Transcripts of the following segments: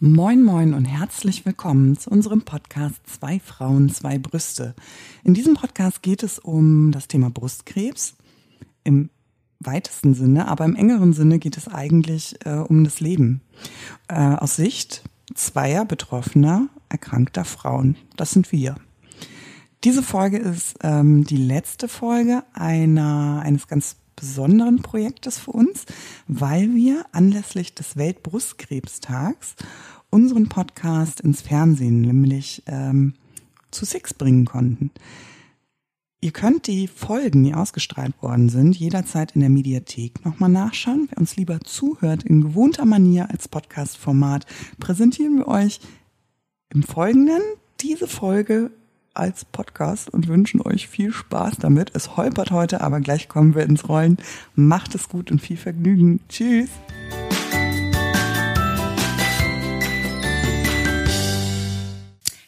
Moin, moin und herzlich willkommen zu unserem Podcast Zwei Frauen, zwei Brüste. In diesem Podcast geht es um das Thema Brustkrebs im weitesten Sinne, aber im engeren Sinne geht es eigentlich äh, um das Leben äh, aus Sicht zweier betroffener, erkrankter Frauen. Das sind wir. Diese Folge ist ähm, die letzte Folge einer, eines ganz besonderen Projektes für uns, weil wir anlässlich des Weltbrustkrebstags unseren Podcast ins Fernsehen, nämlich ähm, zu Six bringen konnten. Ihr könnt die Folgen, die ausgestrahlt worden sind, jederzeit in der Mediathek nochmal nachschauen. Wer uns lieber zuhört, in gewohnter Manier als Podcast-Format, präsentieren wir euch im Folgenden diese Folge als Podcast und wünschen euch viel Spaß damit. Es holpert heute, aber gleich kommen wir ins Rollen. Macht es gut und viel Vergnügen. Tschüss.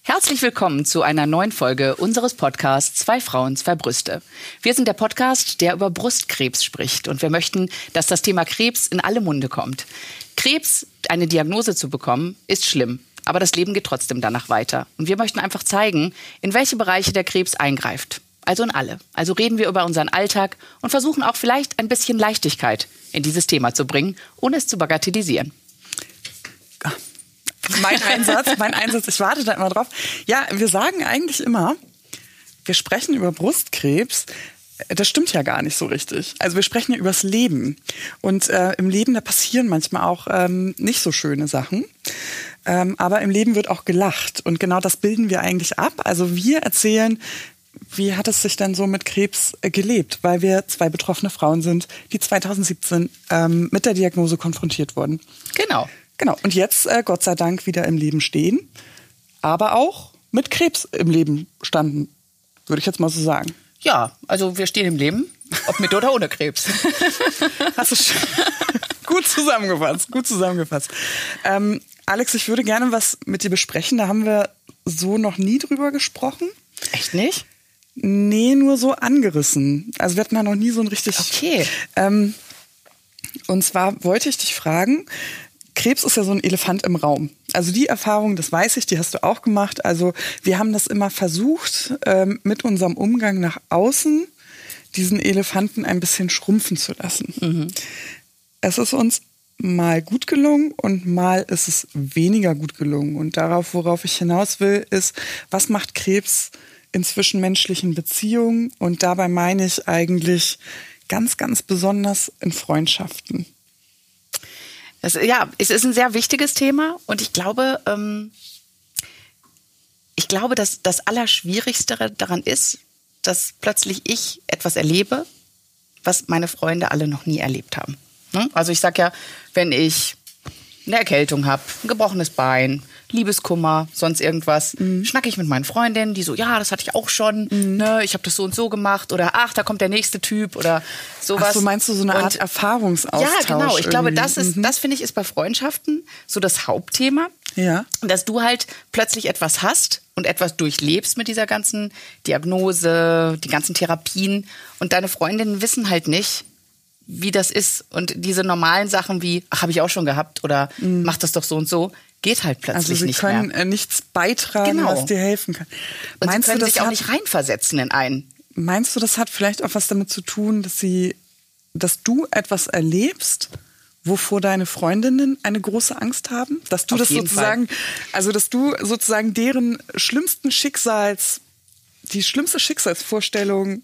Herzlich willkommen zu einer neuen Folge unseres Podcasts Zwei Frauen, zwei Brüste. Wir sind der Podcast, der über Brustkrebs spricht und wir möchten, dass das Thema Krebs in alle Munde kommt. Krebs, eine Diagnose zu bekommen, ist schlimm aber das Leben geht trotzdem danach weiter. Und wir möchten einfach zeigen, in welche Bereiche der Krebs eingreift. Also in alle. Also reden wir über unseren Alltag und versuchen auch vielleicht ein bisschen Leichtigkeit in dieses Thema zu bringen, ohne es zu bagatellisieren. Mein Einsatz, mein Einsatz, ich warte da immer drauf. Ja, wir sagen eigentlich immer, wir sprechen über Brustkrebs, das stimmt ja gar nicht so richtig. Also wir sprechen ja übers Leben. Und äh, im Leben, da passieren manchmal auch ähm, nicht so schöne Sachen. Ähm, aber im Leben wird auch gelacht. Und genau das bilden wir eigentlich ab. Also wir erzählen, wie hat es sich denn so mit Krebs äh, gelebt? Weil wir zwei betroffene Frauen sind, die 2017 ähm, mit der Diagnose konfrontiert wurden. Genau. Genau. Und jetzt, äh, Gott sei Dank, wieder im Leben stehen. Aber auch mit Krebs im Leben standen, würde ich jetzt mal so sagen. Ja, also wir stehen im Leben, ob mit oder ohne Krebs. Hast du schon gut zusammengefasst, gut zusammengefasst. Ähm, Alex, ich würde gerne was mit dir besprechen. Da haben wir so noch nie drüber gesprochen. Echt nicht? Nee, nur so angerissen. Also wir hatten da noch nie so ein richtig. Okay. Ähm, und zwar wollte ich dich fragen, Krebs ist ja so ein Elefant im Raum. Also die Erfahrung, das weiß ich, die hast du auch gemacht. Also wir haben das immer versucht, ähm, mit unserem Umgang nach außen diesen Elefanten ein bisschen schrumpfen zu lassen. Mhm. Es ist uns mal gut gelungen und mal ist es weniger gut gelungen. Und darauf, worauf ich hinaus will, ist, was macht Krebs in zwischenmenschlichen Beziehungen? Und dabei meine ich eigentlich ganz, ganz besonders in Freundschaften. Das, ja, es ist ein sehr wichtiges Thema und ich glaube, ähm, ich glaube, dass das Allerschwierigste daran ist, dass plötzlich ich etwas erlebe, was meine Freunde alle noch nie erlebt haben. Ne? Also ich sag ja, wenn ich eine Erkältung habe, ein gebrochenes Bein, Liebeskummer, sonst irgendwas, mhm. schnacke ich mit meinen Freundinnen, die so, ja, das hatte ich auch schon, mhm. ne, ich habe das so und so gemacht oder ach, da kommt der nächste Typ oder sowas. Ach so meinst du so eine und, Art Erfahrungsaustausch? Ja, genau. Ich irgendwie. glaube, das ist, mhm. das finde ich ist bei Freundschaften so das Hauptthema. Ja. Dass du halt plötzlich etwas hast und etwas durchlebst mit dieser ganzen Diagnose, die ganzen Therapien und deine Freundinnen wissen halt nicht, wie das ist. Und diese normalen Sachen wie, ach, habe ich auch schon gehabt oder mhm. mach das doch so und so, geht halt plötzlich also sie nicht können mehr. Äh, nichts beitragen, genau. was dir helfen kann. Und meinst sie können du, das sich auch nicht reinversetzen in einen. Meinst du, das hat vielleicht auch was damit zu tun, dass sie, dass du etwas erlebst, wovor deine Freundinnen eine große Angst haben? Dass du Auf das sozusagen, Fall. also dass du sozusagen deren schlimmsten Schicksals, die schlimmste Schicksalsvorstellung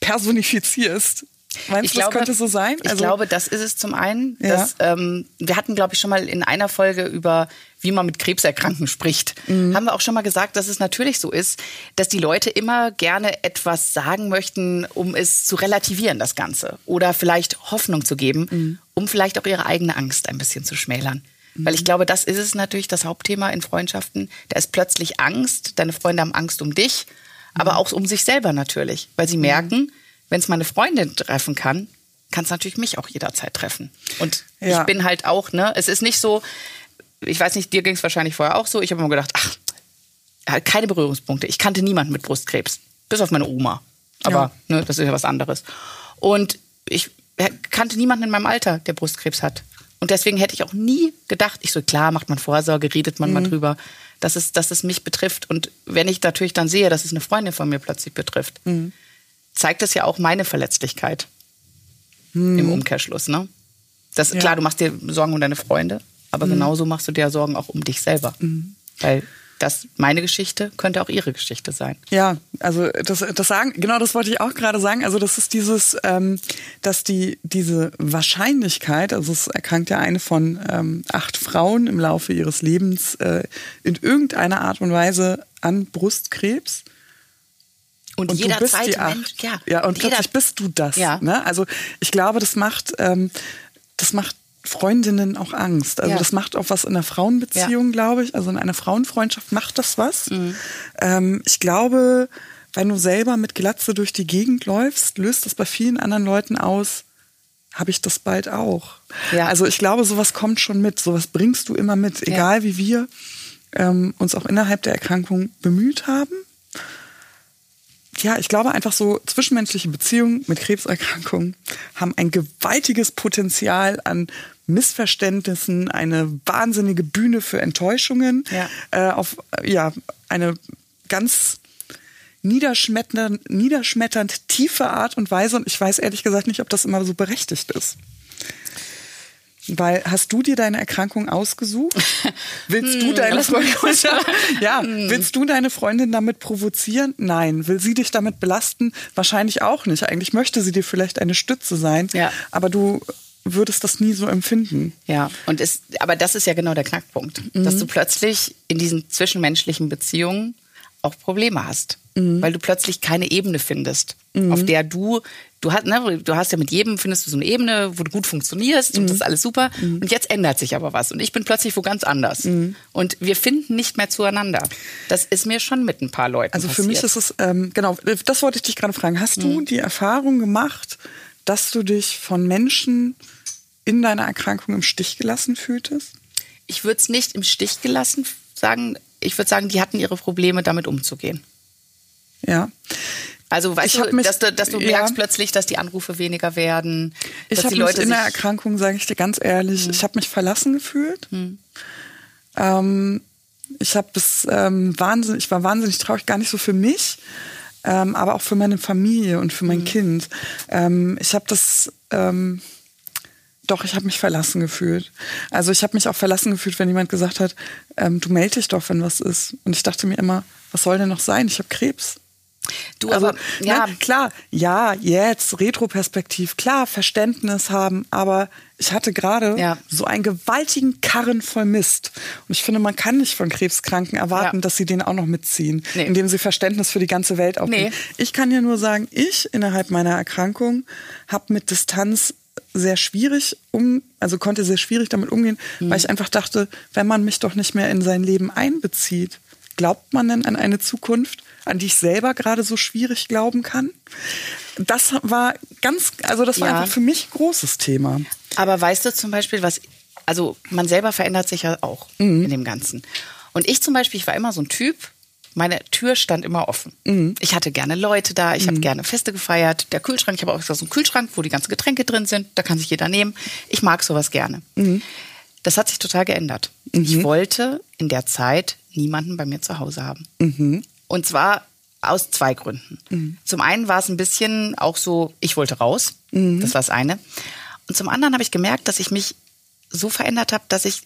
personifizierst Meinst ich du, glaube, das könnte so sein? Also, ich glaube, das ist es zum einen. Ja. Dass, ähm, wir hatten, glaube ich, schon mal in einer Folge über, wie man mit Krebserkrankten spricht. Mhm. Haben wir auch schon mal gesagt, dass es natürlich so ist, dass die Leute immer gerne etwas sagen möchten, um es zu relativieren, das Ganze. Oder vielleicht Hoffnung zu geben, mhm. um vielleicht auch ihre eigene Angst ein bisschen zu schmälern. Mhm. Weil ich glaube, das ist es natürlich, das Hauptthema in Freundschaften. Da ist plötzlich Angst. Deine Freunde haben Angst um dich, aber mhm. auch um sich selber natürlich. Weil sie mhm. merken, wenn es meine Freundin treffen kann, kann es natürlich mich auch jederzeit treffen. Und ja. ich bin halt auch, ne, es ist nicht so, ich weiß nicht, dir ging es wahrscheinlich vorher auch so, ich habe immer gedacht, ach, halt keine Berührungspunkte. Ich kannte niemanden mit Brustkrebs, bis auf meine Oma. Aber ja. ne, das ist ja was anderes. Und ich kannte niemanden in meinem Alter, der Brustkrebs hat. Und deswegen hätte ich auch nie gedacht, ich so, klar, macht man Vorsorge, redet man mhm. mal drüber, dass es, dass es mich betrifft. Und wenn ich natürlich dann sehe, dass es eine Freundin von mir plötzlich betrifft, mhm. Zeigt das ja auch meine Verletzlichkeit mhm. im Umkehrschluss. Ne? Das, ja. Klar, du machst dir Sorgen um deine Freunde, aber mhm. genauso machst du dir Sorgen auch um dich selber. Mhm. Weil das meine Geschichte könnte auch ihre Geschichte sein. Ja, also das, das sagen, genau das wollte ich auch gerade sagen. Also das ist dieses, ähm, dass die diese Wahrscheinlichkeit, also es erkrankt ja eine von ähm, acht Frauen im Laufe ihres Lebens äh, in irgendeiner Art und Weise an Brustkrebs. Und, und jeder du bist die acht. Mensch, ja. Ja, und, und plötzlich bist du das. Ja. Ne? Also ich glaube, das macht, ähm, das macht Freundinnen auch Angst. Also ja. das macht auch was in einer Frauenbeziehung, ja. glaube ich. Also in einer Frauenfreundschaft macht das was. Mhm. Ähm, ich glaube, wenn du selber mit Glatze durch die Gegend läufst, löst das bei vielen anderen Leuten aus, habe ich das bald auch. Ja. Also ich glaube, sowas kommt schon mit, sowas bringst du immer mit, egal wie wir ähm, uns auch innerhalb der Erkrankung bemüht haben. Ja, ich glaube einfach so, zwischenmenschliche Beziehungen mit Krebserkrankungen haben ein gewaltiges Potenzial an Missverständnissen, eine wahnsinnige Bühne für Enttäuschungen, ja. Äh, auf ja, eine ganz niederschmetternd, niederschmetternd tiefe Art und Weise. Und ich weiß ehrlich gesagt nicht, ob das immer so berechtigt ist. Weil hast du dir deine Erkrankung ausgesucht? Willst du hm, deine Freundin, ja, hm. willst du deine Freundin damit provozieren? Nein. Will sie dich damit belasten? Wahrscheinlich auch nicht. Eigentlich möchte sie dir vielleicht eine Stütze sein, ja. aber du würdest das nie so empfinden. Ja, und ist, aber das ist ja genau der Knackpunkt, mhm. dass du plötzlich in diesen zwischenmenschlichen Beziehungen auch Probleme hast, mhm. weil du plötzlich keine Ebene findest, mhm. auf der du du hast, ne, du hast ja mit jedem findest du so eine Ebene, wo du gut funktionierst und das ist alles super. Mhm. Und jetzt ändert sich aber was und ich bin plötzlich wo ganz anders. Mhm. Und wir finden nicht mehr zueinander. Das ist mir schon mit ein paar Leuten Also passiert. für mich ist es, ähm, genau, das wollte ich dich gerade fragen. Hast du mhm. die Erfahrung gemacht, dass du dich von Menschen in deiner Erkrankung im Stich gelassen fühltest? Ich würde es nicht im Stich gelassen sagen. Ich würde sagen, die hatten ihre Probleme, damit umzugehen. Ja. Also weißt du, mich, dass du, dass du ja. merkst plötzlich, dass die Anrufe weniger werden. Ich habe mich in der Erkrankung, sage ich dir ganz ehrlich, hm. ich habe mich verlassen gefühlt. Hm. Ähm, ich habe bis ähm, wahnsinnig, ich war wahnsinnig traurig, gar nicht so für mich, ähm, aber auch für meine Familie und für mein hm. Kind. Ähm, ich habe das ähm, doch, ich habe mich verlassen gefühlt. Also ich habe mich auch verlassen gefühlt, wenn jemand gesagt hat, ähm, du melde dich doch, wenn was ist. Und ich dachte mir immer, was soll denn noch sein? Ich habe Krebs. Du, also, aber, ja. Ne, klar, ja, jetzt, Retroperspektiv, klar, Verständnis haben, aber ich hatte gerade ja. so einen gewaltigen Karren voll Mist. Und ich finde, man kann nicht von Krebskranken erwarten, ja. dass sie den auch noch mitziehen, nee. indem sie Verständnis für die ganze Welt aufnehmen. Nee. Ich kann ja nur sagen, ich innerhalb meiner Erkrankung habe mit Distanz sehr schwierig um, also konnte sehr schwierig damit umgehen, mhm. weil ich einfach dachte, wenn man mich doch nicht mehr in sein Leben einbezieht, glaubt man denn an eine Zukunft, an die ich selber gerade so schwierig glauben kann? Das war ganz, also das war ja. einfach für mich ein großes Thema. Aber weißt du zum Beispiel, was, also man selber verändert sich ja auch mhm. in dem Ganzen. Und ich zum Beispiel, ich war immer so ein Typ, meine Tür stand immer offen. Mhm. Ich hatte gerne Leute da, ich mhm. habe gerne Feste gefeiert. Der Kühlschrank, ich habe auch so einen Kühlschrank, wo die ganzen Getränke drin sind, da kann sich jeder nehmen. Ich mag sowas gerne. Mhm. Das hat sich total geändert. Ich mhm. wollte in der Zeit niemanden bei mir zu Hause haben. Und zwar aus zwei Gründen. Mhm. Zum einen war es ein bisschen auch so, ich wollte raus. Mhm. Das war das eine. Und zum anderen habe ich gemerkt, dass ich mich so verändert habe, dass ich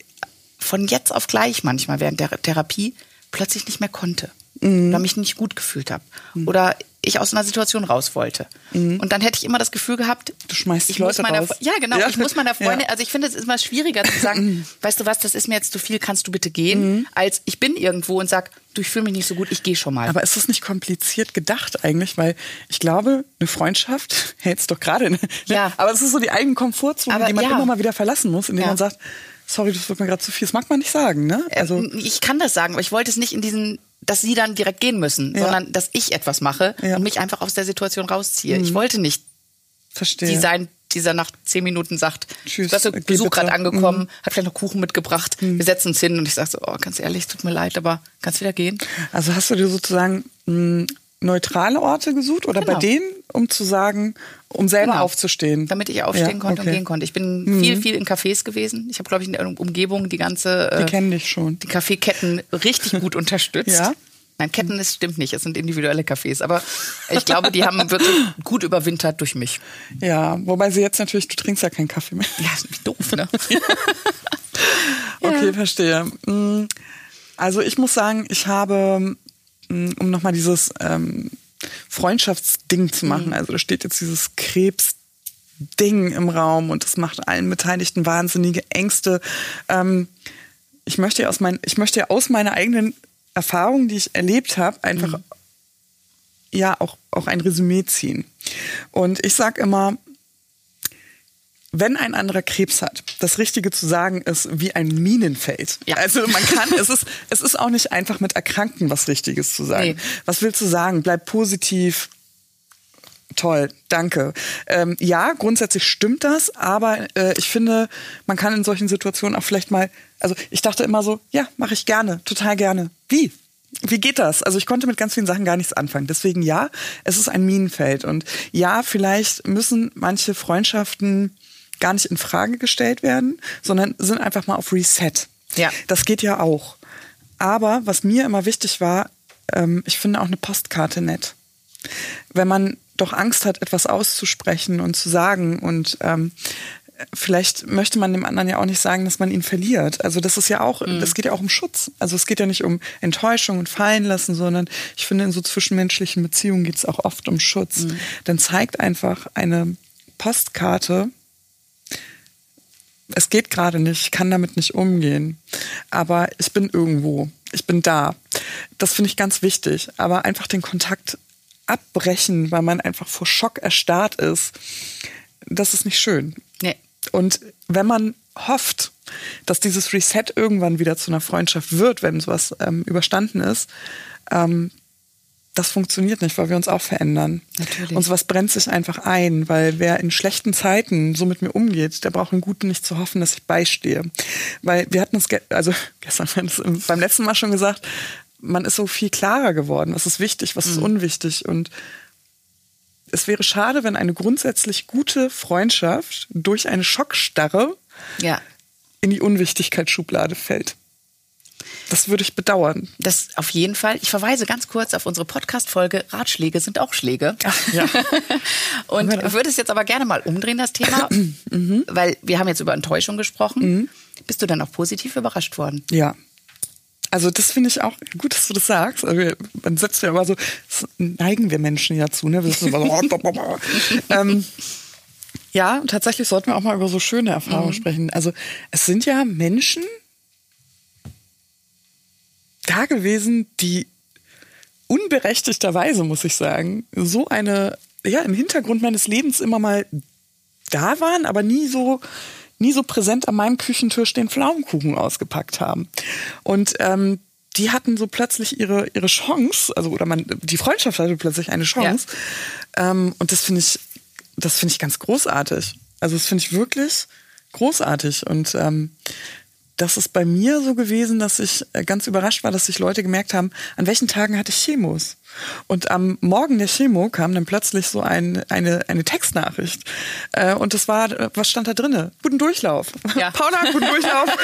von jetzt auf gleich manchmal während der Therapie plötzlich nicht mehr konnte. Mhm. Oder mich nicht gut gefühlt habe. Mhm. Oder ich aus einer Situation raus wollte. Mhm. Und dann hätte ich immer das Gefühl gehabt, du schmeißt ich Leute muss meiner, raus. Ja, genau. Ja. Ich muss meiner Freundin, ja. also ich finde es ist immer schwieriger zu sagen, weißt du was, das ist mir jetzt zu viel, kannst du bitte gehen, mhm. als ich bin irgendwo und sag, du, ich fühle mich nicht so gut, ich gehe schon mal. Aber ist das nicht kompliziert gedacht eigentlich? Weil ich glaube, eine Freundschaft hält's doch gerade. Ne? Ja. Aber es ist so die eigene Komfortzone, Aber, die man ja. immer mal wieder verlassen muss, indem man sagt, sorry, das wird mir gerade zu viel. Das mag man nicht sagen, ne? Also ich kann das sagen, aber ich wollte es nicht in diesen dass sie dann direkt gehen müssen, ja. sondern dass ich etwas mache ja. und mich einfach aus der Situation rausziehe. Mhm. Ich wollte nicht Verstehe. die sein, dieser nach zehn Minuten sagt, Tschüss, du hast Besuch gerade angekommen, mhm. hat vielleicht noch Kuchen mitgebracht, mhm. wir setzen uns hin und ich sage so, oh, ganz ehrlich, tut mir leid, aber kannst wieder gehen? Also hast du dir sozusagen mh, neutrale Orte gesucht oder genau. bei denen um zu sagen, um selber genau. aufzustehen. Damit ich aufstehen ja, konnte okay. und gehen konnte. Ich bin mhm. viel, viel in Cafés gewesen. Ich habe, glaube ich, in der Umgebung die ganze. Die äh, kennen dich schon. Die Kaffeeketten richtig gut unterstützt. Ja. Nein, Ketten ist, stimmt nicht. Es sind individuelle Cafés. Aber ich glaube, die haben wirklich gut überwintert durch mich. Ja, wobei sie jetzt natürlich, du trinkst ja keinen Kaffee mehr. Ja, ist doof, ne? okay, verstehe. Mm, also ich muss sagen, ich habe, um nochmal dieses ähm, Freundschaftsding zu machen, mhm. also da steht jetzt dieses Krebsding im Raum und das macht allen Beteiligten wahnsinnige Ängste. Ähm, ich möchte ja aus, mein, ich möchte ja aus meiner eigenen Erfahrung, die ich erlebt habe, einfach mhm. ja auch, auch ein Resümee ziehen. Und ich sage immer, wenn ein anderer Krebs hat, das Richtige zu sagen ist wie ein Minenfeld. Ja. Also man kann, es ist, es ist auch nicht einfach mit Erkrankten was Richtiges zu sagen. Nee. Was willst du sagen? Bleib positiv. Toll, danke. Ähm, ja, grundsätzlich stimmt das, aber äh, ich finde, man kann in solchen Situationen auch vielleicht mal, also ich dachte immer so, ja, mache ich gerne, total gerne. Wie? Wie geht das? Also ich konnte mit ganz vielen Sachen gar nichts anfangen. Deswegen ja, es ist ein Minenfeld. Und ja, vielleicht müssen manche Freundschaften gar nicht in Frage gestellt werden, sondern sind einfach mal auf Reset. Ja. Das geht ja auch. Aber was mir immer wichtig war, ähm, ich finde auch eine Postkarte nett. Wenn man doch Angst hat, etwas auszusprechen und zu sagen und ähm, vielleicht möchte man dem anderen ja auch nicht sagen, dass man ihn verliert. Also das ist ja auch, mhm. das geht ja auch um Schutz. Also es geht ja nicht um Enttäuschung und fallen lassen, sondern ich finde, in so zwischenmenschlichen Beziehungen geht es auch oft um Schutz. Mhm. Dann zeigt einfach eine Postkarte, es geht gerade nicht, ich kann damit nicht umgehen. Aber ich bin irgendwo, ich bin da. Das finde ich ganz wichtig. Aber einfach den Kontakt abbrechen, weil man einfach vor Schock erstarrt ist, das ist nicht schön. Nee. Und wenn man hofft, dass dieses Reset irgendwann wieder zu einer Freundschaft wird, wenn sowas ähm, überstanden ist, ähm, das funktioniert nicht, weil wir uns auch verändern. Natürlich. Und sowas brennt sich einfach ein, weil wer in schlechten Zeiten so mit mir umgeht, der braucht im Guten nicht zu hoffen, dass ich beistehe. Weil wir hatten es, also gestern beim letzten Mal schon gesagt, man ist so viel klarer geworden. Was ist wichtig, was ist mhm. unwichtig und es wäre schade, wenn eine grundsätzlich gute Freundschaft durch eine Schockstarre ja. in die Unwichtigkeitsschublade fällt. Das würde ich bedauern. Das auf jeden Fall. Ich verweise ganz kurz auf unsere Podcast-Folge Ratschläge sind auch Schläge. Ach, ja. Und würde es jetzt aber gerne mal umdrehen, das Thema, mhm. weil wir haben jetzt über Enttäuschung gesprochen. Mhm. Bist du dann auch positiv überrascht worden? Ja. Also das finde ich auch gut, dass du das sagst. Also man setzt ja immer so, neigen wir Menschen ja zu, ne? Wir so, ähm, ja, tatsächlich sollten wir auch mal über so schöne Erfahrungen mhm. sprechen. Also es sind ja Menschen, da gewesen, die unberechtigterweise, muss ich sagen, so eine, ja, im Hintergrund meines Lebens immer mal da waren, aber nie so, nie so präsent an meinem Küchentisch den Pflaumenkuchen ausgepackt haben. Und ähm, die hatten so plötzlich ihre, ihre Chance, also oder man, die Freundschaft hatte plötzlich eine Chance. Ja. Ähm, und das finde ich, das finde ich ganz großartig. Also das finde ich wirklich großartig. Und ähm, das ist bei mir so gewesen, dass ich äh, ganz überrascht war, dass sich Leute gemerkt haben, an welchen Tagen hatte ich Chemos. Und am Morgen der Chemo kam dann plötzlich so ein, eine, eine Textnachricht. Äh, und das war, was stand da drinne? Guten Durchlauf. Ja. Paula, guten Durchlauf.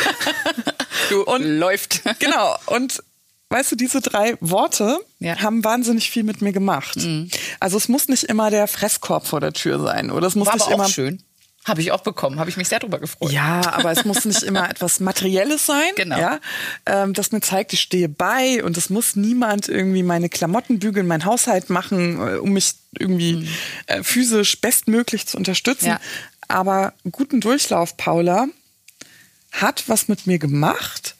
du, und läuft. Genau. Und weißt du, diese drei Worte ja. haben wahnsinnig viel mit mir gemacht. Mhm. Also es muss nicht immer der Fresskorb vor der Tür sein. Oder es muss war nicht aber immer. Schön. Habe ich auch bekommen, habe ich mich sehr darüber gefreut. Ja, aber es muss nicht immer etwas Materielles sein, genau. ja, ähm, das mir zeigt, ich stehe bei und es muss niemand irgendwie meine Klamotten bügeln, mein Haushalt machen, äh, um mich irgendwie mhm. äh, physisch bestmöglich zu unterstützen. Ja. Aber guten Durchlauf, Paula, hat was mit mir gemacht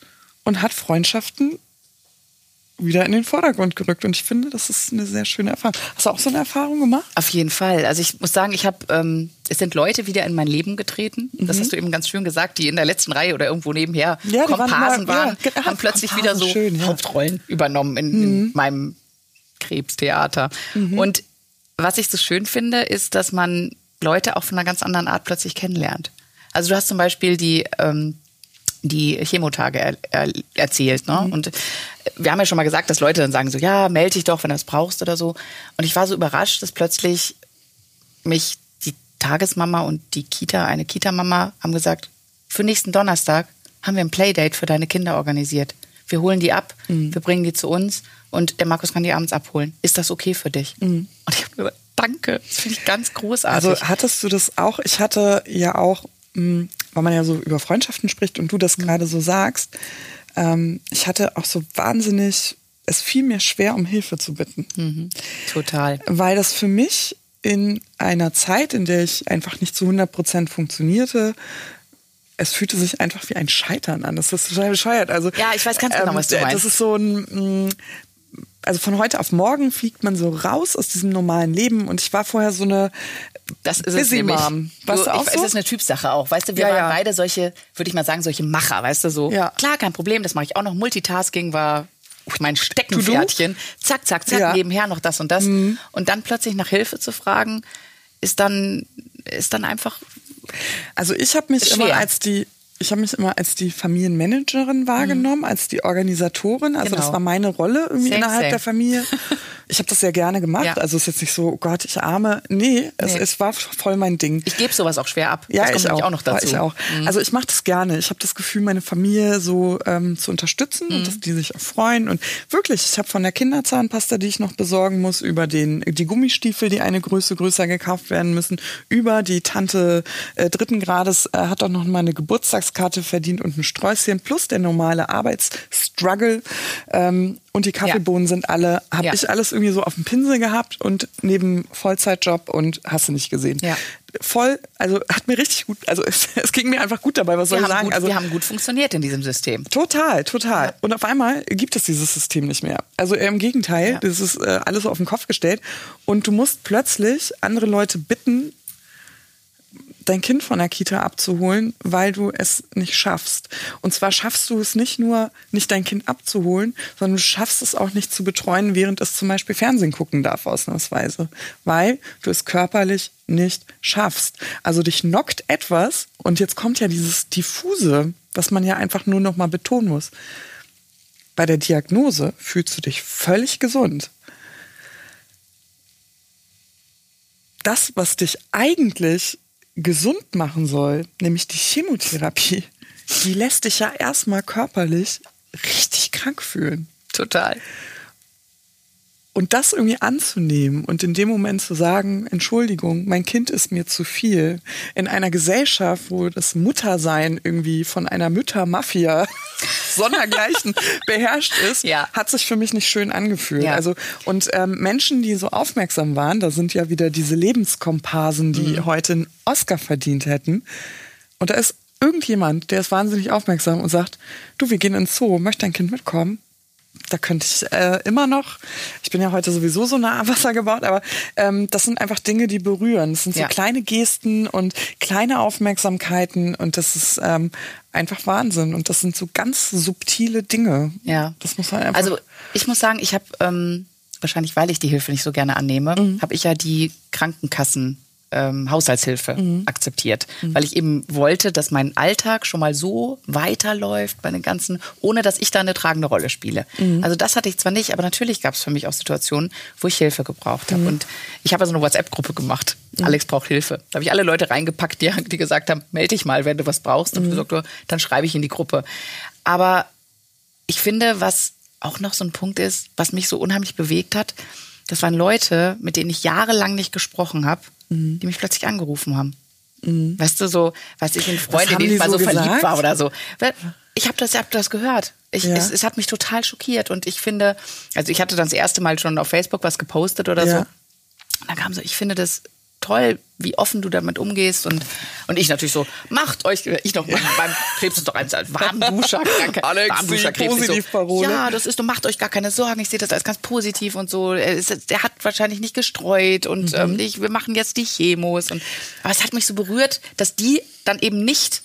und hat Freundschaften wieder in den Vordergrund gerückt. Und ich finde, das ist eine sehr schöne Erfahrung. Hast du auch so eine Erfahrung gemacht? Auf jeden Fall. Also ich muss sagen, ich habe, ähm, es sind Leute wieder in mein Leben getreten. Mhm. Das hast du eben ganz schön gesagt, die in der letzten Reihe oder irgendwo nebenher ja, Komparsen waren, immer, ja, haben plötzlich wieder so schön, ja. Hauptrollen übernommen in, mhm. in meinem Krebstheater. Mhm. Und was ich so schön finde, ist, dass man Leute auch von einer ganz anderen Art plötzlich kennenlernt. Also du hast zum Beispiel die ähm, die Chemotage er, er, erzählt. Ne? Mhm. Und wir haben ja schon mal gesagt, dass Leute dann sagen so, ja, melde dich doch, wenn du das brauchst oder so. Und ich war so überrascht, dass plötzlich mich die Tagesmama und die Kita, eine Kita-Mama, haben gesagt, für nächsten Donnerstag haben wir ein Playdate für deine Kinder organisiert. Wir holen die ab, mhm. wir bringen die zu uns und der Markus kann die abends abholen. Ist das okay für dich? Mhm. Und ich habe gesagt, danke, das finde ich ganz großartig. Also hattest du das auch? Ich hatte ja auch, hm, weil man ja so über Freundschaften spricht und du das mhm. gerade so sagst, ähm, ich hatte auch so wahnsinnig, es fiel mir schwer, um Hilfe zu bitten. Mhm. Total. Weil das für mich in einer Zeit, in der ich einfach nicht zu 100 Prozent funktionierte, es fühlte sich einfach wie ein Scheitern an. Das ist total bescheuert. Also, ja, ich weiß ganz genau, ähm, was du meinst. Das ist so ein, mm, also von heute auf morgen fliegt man so raus aus diesem normalen Leben und ich war vorher so eine das ist Busy es Mom. Weißt du auch ich, so? Es ist eine Typsache auch. Weißt du, wir ja, waren ja. beide solche, würde ich mal sagen, solche Macher, weißt du, so. Ja. Klar, kein Problem, das mache ich auch noch. Multitasking war mein Steckenpferdchen. Zack, zack, zack, ja. nebenher noch das und das. Mhm. Und dann plötzlich nach Hilfe zu fragen, ist dann, ist dann einfach. Also ich habe mich schwer. immer als die ich habe mich immer als die Familienmanagerin wahrgenommen, mhm. als die Organisatorin. Also genau. das war meine Rolle irgendwie same, innerhalb same. der Familie. Ich habe das sehr gerne gemacht. Ja. Also es ist jetzt nicht so, oh Gott, ich arme. Nee, es, nee. es war voll mein Ding. Ich gebe sowas auch schwer ab. Ja, das ich auch. auch noch dazu. Ich auch. Mhm. Also ich mache das gerne. Ich habe das Gefühl, meine Familie so ähm, zu unterstützen mhm. und dass die sich auch freuen. Und wirklich, ich habe von der Kinderzahnpasta, die ich noch besorgen muss, über den die Gummistiefel, die eine Größe größer gekauft werden müssen, über die Tante äh, dritten Grades äh, hat auch noch mal eine Geburtstagskarte verdient und ein Sträußchen plus der normale Arbeitsstruggle. Ähm, und die Kaffeebohnen ja. sind alle, habe ja. ich alles irgendwie so auf dem Pinsel gehabt und neben Vollzeitjob und hast du nicht gesehen. Ja. Voll, also hat mir richtig gut, also es, es ging mir einfach gut dabei, was wir soll ich sagen? Gut, also, wir haben gut funktioniert in diesem System. Total, total. Und auf einmal gibt es dieses System nicht mehr. Also im Gegenteil, das ist äh, alles so auf den Kopf gestellt und du musst plötzlich andere Leute bitten, dein Kind von der Kita abzuholen, weil du es nicht schaffst. Und zwar schaffst du es nicht nur, nicht dein Kind abzuholen, sondern du schaffst es auch nicht zu betreuen, während es zum Beispiel Fernsehen gucken darf, ausnahmsweise. Weil du es körperlich nicht schaffst. Also dich knockt etwas und jetzt kommt ja dieses diffuse, was man ja einfach nur noch mal betonen muss. Bei der Diagnose fühlst du dich völlig gesund. Das, was dich eigentlich gesund machen soll, nämlich die Chemotherapie, die lässt dich ja erstmal körperlich richtig krank fühlen. Total. Und das irgendwie anzunehmen und in dem Moment zu sagen, Entschuldigung, mein Kind ist mir zu viel. In einer Gesellschaft, wo das Muttersein irgendwie von einer Müttermafia sondergleichen beherrscht ist, ja. hat sich für mich nicht schön angefühlt. Ja. Also und ähm, Menschen, die so aufmerksam waren, da sind ja wieder diese Lebenskomparsen, die mhm. heute einen Oscar verdient hätten. Und da ist irgendjemand, der ist wahnsinnig aufmerksam und sagt, du, wir gehen ins Zoo, möchte dein Kind mitkommen? Da könnte ich äh, immer noch, ich bin ja heute sowieso so nah am Wasser gebaut, aber ähm, das sind einfach Dinge, die berühren. Das sind so ja. kleine Gesten und kleine Aufmerksamkeiten und das ist ähm, einfach Wahnsinn. Und das sind so ganz subtile Dinge. Ja. Das muss man einfach. Also ich muss sagen, ich habe ähm, wahrscheinlich, weil ich die Hilfe nicht so gerne annehme, mhm. habe ich ja die Krankenkassen ähm, Haushaltshilfe mhm. akzeptiert, mhm. weil ich eben wollte, dass mein Alltag schon mal so weiterläuft bei den ganzen, ohne dass ich da eine tragende Rolle spiele. Mhm. Also das hatte ich zwar nicht, aber natürlich gab es für mich auch Situationen, wo ich Hilfe gebraucht habe. Mhm. Und ich habe also eine WhatsApp-Gruppe gemacht. Mhm. Alex braucht Hilfe. Da habe ich alle Leute reingepackt, die, die gesagt haben, melde dich mal, wenn du was brauchst. Und mhm. gesagt, oh, dann schreibe ich in die Gruppe. Aber ich finde, was auch noch so ein Punkt ist, was mich so unheimlich bewegt hat, das waren Leute, mit denen ich jahrelang nicht gesprochen habe mhm. die mich plötzlich angerufen haben. Mhm. Weißt du, so, weiß ich, in den ich mal so, so verliebt war oder so. Ich habe das, hab das gehört. Ich, ja. es, es, hat mich total schockiert und ich finde, also ich hatte dann das erste Mal schon auf Facebook was gepostet oder ja. so. Und dann kam so, ich finde das toll, wie offen du damit umgehst und, und ich natürlich so, macht euch, ich noch, beim Krebs ist doch ein Warmduscher, kranke, Alex, Warmduscher Krebs. So, ja, das ist, du macht euch gar keine Sorgen, ich sehe das als ganz positiv und so. Der hat wahrscheinlich nicht gestreut und mhm. ähm, ich, wir machen jetzt die Chemos und, aber es hat mich so berührt, dass die dann eben nicht,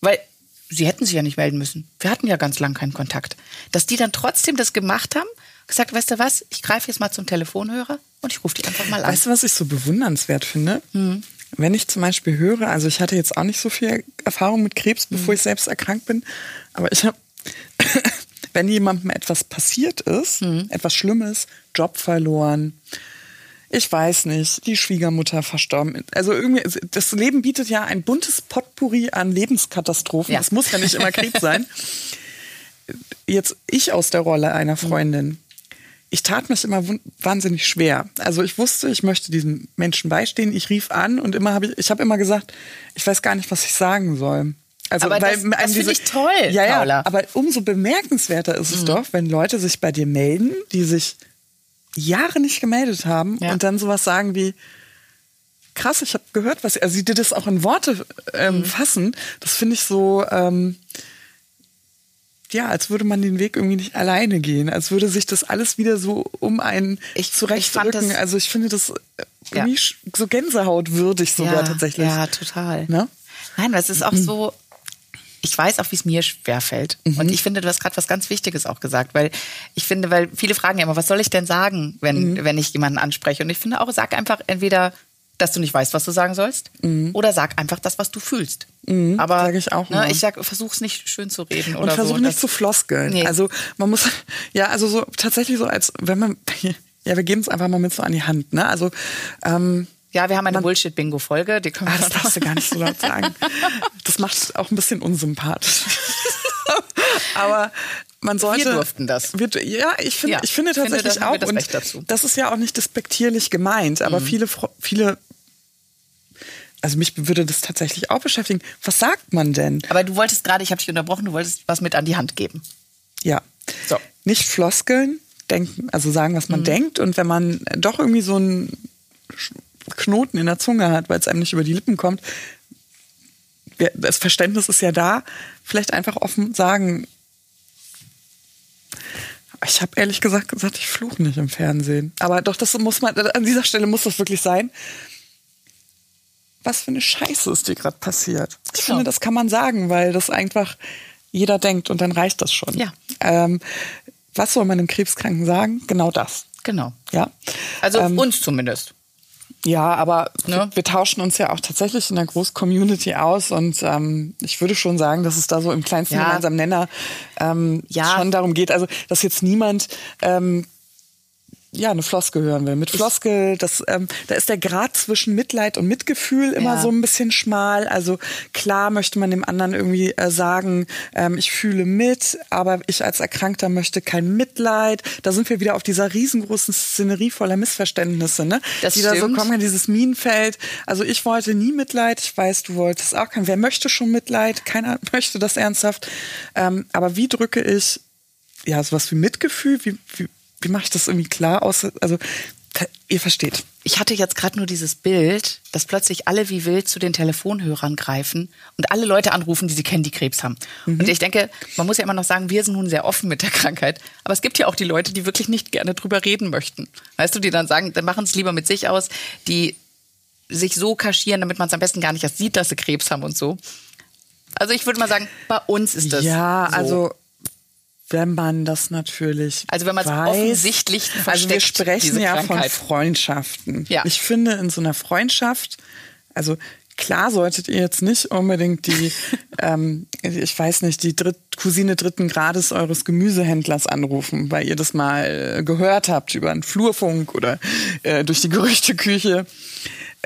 weil sie hätten sich ja nicht melden müssen. Wir hatten ja ganz lang keinen Kontakt. Dass die dann trotzdem das gemacht haben, gesagt, weißt du was, ich greife jetzt mal zum Telefonhörer und ich rufe die einfach mal an. Weißt du, was ich so bewundernswert finde? Mhm. Wenn ich zum Beispiel höre, also ich hatte jetzt auch nicht so viel Erfahrung mit Krebs, bevor mhm. ich selbst erkrankt bin, aber ich habe, wenn jemandem etwas passiert ist, mhm. etwas Schlimmes, Job verloren, ich weiß nicht, die Schwiegermutter verstorben. Also irgendwie, das Leben bietet ja ein buntes Potpourri an Lebenskatastrophen. Es ja. muss ja nicht immer Krieg sein. Jetzt ich aus der Rolle einer Freundin. Ich tat mich immer wahnsinnig schwer. Also ich wusste, ich möchte diesem Menschen beistehen. Ich rief an und immer habe ich, ich habe immer gesagt, ich weiß gar nicht, was ich sagen soll. Also, aber weil, das, das finde ich toll, ja, ja, Paula. Aber umso bemerkenswerter ist es mhm. doch, wenn Leute sich bei dir melden, die sich Jahre nicht gemeldet haben ja. und dann sowas sagen wie, krass, ich habe gehört, was also sie dir das auch in Worte ähm, mhm. fassen. Das finde ich so, ähm, ja, als würde man den Weg irgendwie nicht alleine gehen, als würde sich das alles wieder so um einen ich, zurechtrücken. Ich also ich finde das äh, irgendwie ja. so Gänsehautwürdig sogar ja, tatsächlich. Ja, total. Ne? Nein, das ist auch mhm. so, ich weiß auch, wie es mir schwerfällt. Mhm. Und ich finde, du hast gerade was ganz Wichtiges auch gesagt, weil ich finde, weil viele fragen ja immer, was soll ich denn sagen, wenn, mhm. wenn ich jemanden anspreche? Und ich finde auch, sag einfach entweder, dass du nicht weißt, was du sagen sollst, mhm. oder sag einfach das, was du fühlst. Mhm, Aber sag ich auch. Ne, ich sag, versuch's nicht schön zu reden und versuch so. nicht zu floskeln. Nee. Also man muss ja also so tatsächlich so als wenn man ja wir geben es einfach mal mit so an die Hand. Ne? Also ähm, ja, wir haben eine Bullshit-Bingo-Folge. Die können wir ah, das darfst du gar nicht so laut sagen. Das macht auch ein bisschen unsympathisch. Aber man sollte. Wir durften das. Wir, ja, ich finde, ja, ich finde tatsächlich finde, auch. Das und dazu. das ist ja auch nicht despektierlich gemeint, aber mhm. viele, viele also mich würde das tatsächlich auch beschäftigen. Was sagt man denn? Aber du wolltest gerade, ich habe dich unterbrochen, du wolltest was mit an die Hand geben. Ja. So. Nicht floskeln, denken, also sagen, was man mhm. denkt. Und wenn man doch irgendwie so einen Knoten in der Zunge hat, weil es einem nicht über die Lippen kommt, das Verständnis ist ja da, vielleicht einfach offen sagen. Ich habe ehrlich gesagt gesagt, ich fluche nicht im Fernsehen. Aber doch, das muss man, an dieser Stelle muss das wirklich sein. Was für eine Scheiße ist dir gerade passiert? Ich genau. finde, das kann man sagen, weil das einfach jeder denkt und dann reicht das schon. Ja. Ähm, was soll man dem Krebskranken sagen? Genau das. Genau. Ja. Also ähm, uns zumindest. Ja, aber ne? wir tauschen uns ja auch tatsächlich in der Groß-Community aus und ähm, ich würde schon sagen, dass es da so im kleinsten ja. gemeinsamen Nenner ähm, ja. schon darum geht, also dass jetzt niemand ähm, ja, eine Floskel hören will. Mit Floskel, das, ähm, da ist der Grad zwischen Mitleid und Mitgefühl immer ja. so ein bisschen schmal. Also klar möchte man dem anderen irgendwie äh, sagen, ähm, ich fühle mit, aber ich als Erkrankter möchte kein Mitleid. Da sind wir wieder auf dieser riesengroßen Szenerie voller Missverständnisse, ne? Das Die stimmt. da so kommen, dieses Minenfeld. Also ich wollte nie Mitleid. Ich weiß, du wolltest auch kein. Wer möchte schon Mitleid? Keiner möchte das ernsthaft. Ähm, aber wie drücke ich ja, sowas wie Mitgefühl, wie, wie wie mache ich das irgendwie klar aus? Also, ihr versteht. Ich hatte jetzt gerade nur dieses Bild, dass plötzlich alle wie wild zu den Telefonhörern greifen und alle Leute anrufen, die sie kennen, die Krebs haben. Mhm. Und ich denke, man muss ja immer noch sagen, wir sind nun sehr offen mit der Krankheit. Aber es gibt ja auch die Leute, die wirklich nicht gerne drüber reden möchten. Weißt du, die dann sagen, dann machen es lieber mit sich aus, die sich so kaschieren, damit man es am besten gar nicht erst sieht, dass sie Krebs haben und so. Also ich würde mal sagen, bei uns ist das. Ja, so. also wenn man das natürlich. Also wenn man es offensichtlich versteckt, Also wir sprechen ja Krankheit. von Freundschaften. Ja. Ich finde in so einer Freundschaft, also klar solltet ihr jetzt nicht unbedingt die, ähm, ich weiß nicht, die Dritt Cousine dritten Grades eures Gemüsehändlers anrufen, weil ihr das mal äh, gehört habt über einen Flurfunk oder äh, durch die Gerüchteküche.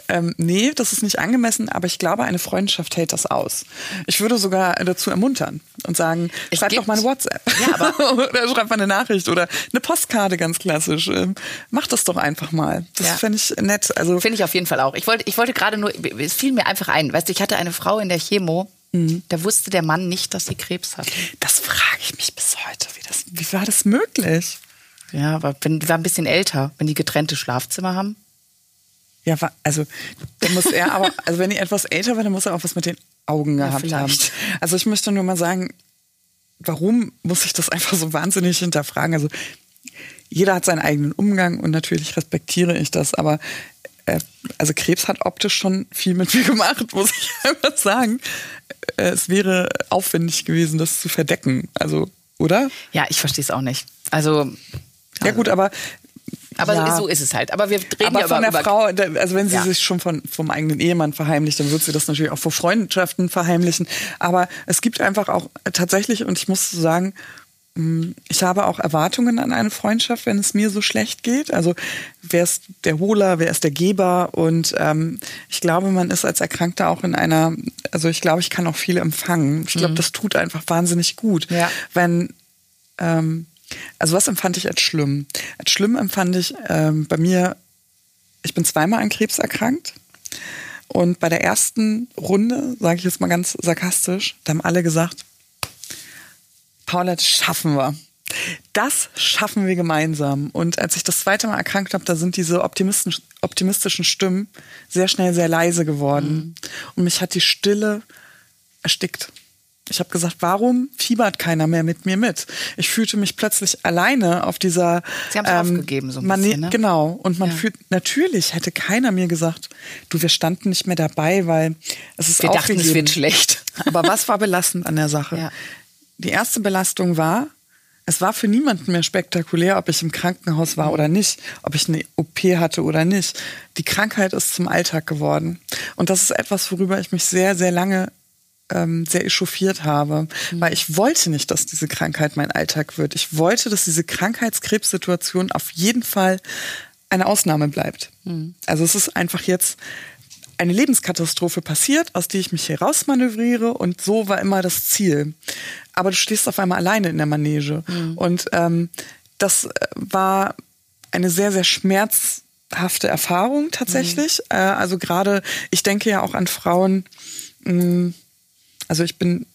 Ähm, nee, das ist nicht angemessen, aber ich glaube, eine Freundschaft hält das aus. Ich würde sogar dazu ermuntern und sagen, es schreib doch mal eine WhatsApp. Ja, aber oder schreib mal eine Nachricht oder eine Postkarte ganz klassisch. Ähm, mach das doch einfach mal. Das ja. fände ich nett. Also Finde ich auf jeden Fall auch. Ich wollte, ich wollte gerade nur, es fiel mir einfach ein. Weißt du, ich hatte eine Frau in der Chemo, mhm. da wusste der Mann nicht, dass sie Krebs hat. Das frage ich mich bis heute. Wie, das, wie war das möglich? Ja, aber wenn, die war ein bisschen älter, wenn die getrennte Schlafzimmer haben. Ja, also da muss er aber, also wenn er etwas älter war, dann muss er auch was mit den Augen gehabt ja, haben. Also ich möchte nur mal sagen, warum muss ich das einfach so wahnsinnig hinterfragen? Also jeder hat seinen eigenen Umgang und natürlich respektiere ich das, aber äh, also Krebs hat optisch schon viel mit mir gemacht, muss ich einfach sagen. Äh, es wäre aufwendig gewesen, das zu verdecken. Also, oder? Ja, ich verstehe es auch nicht. Also ja gut, aber aber ja. so ist es halt. Aber wir reden aber ja von der Frau, also wenn sie ja. sich schon von, vom eigenen Ehemann verheimlicht, dann wird sie das natürlich auch vor Freundschaften verheimlichen. Aber es gibt einfach auch tatsächlich, und ich muss sagen, mm, ich habe auch Erwartungen an eine Freundschaft, wenn es mir so schlecht geht. Also wer ist der Holer, wer ist der Geber? Und ähm, ich glaube, man ist als Erkrankter auch in einer, also ich glaube, ich kann auch viel empfangen. Ich glaube, mhm. das tut einfach wahnsinnig gut. Ja. Wenn ähm, also was empfand ich als schlimm? Als schlimm empfand ich ähm, bei mir, ich bin zweimal an Krebs erkrankt. Und bei der ersten Runde, sage ich jetzt mal ganz sarkastisch, da haben alle gesagt, Paula, das schaffen wir. Das schaffen wir gemeinsam. Und als ich das zweite Mal erkrankt habe, da sind diese optimistischen, optimistischen Stimmen sehr schnell sehr leise geworden. Mhm. Und mich hat die Stille erstickt. Ich habe gesagt, warum fiebert keiner mehr mit mir mit? Ich fühlte mich plötzlich alleine auf dieser. Sie haben es ähm, aufgegeben so ein man, bisschen, ne? Genau. Und man ja. fühlt natürlich hätte keiner mir gesagt, du, wir standen nicht mehr dabei, weil es ist Wir dachten, es wird schlecht. Aber was war belastend an der Sache? Ja. Die erste Belastung war, es war für niemanden mehr spektakulär, ob ich im Krankenhaus war oder nicht, ob ich eine OP hatte oder nicht. Die Krankheit ist zum Alltag geworden. Und das ist etwas, worüber ich mich sehr, sehr lange ähm, sehr echauffiert habe, mhm. weil ich wollte nicht, dass diese Krankheit mein Alltag wird. Ich wollte, dass diese Krankheitskrebssituation auf jeden Fall eine Ausnahme bleibt. Mhm. Also es ist einfach jetzt eine Lebenskatastrophe passiert, aus der ich mich herausmanövriere und so war immer das Ziel. Aber du stehst auf einmal alleine in der Manege mhm. und ähm, das äh, war eine sehr, sehr schmerzhafte Erfahrung tatsächlich. Mhm. Äh, also gerade, ich denke ja auch an Frauen, mm, also ich bin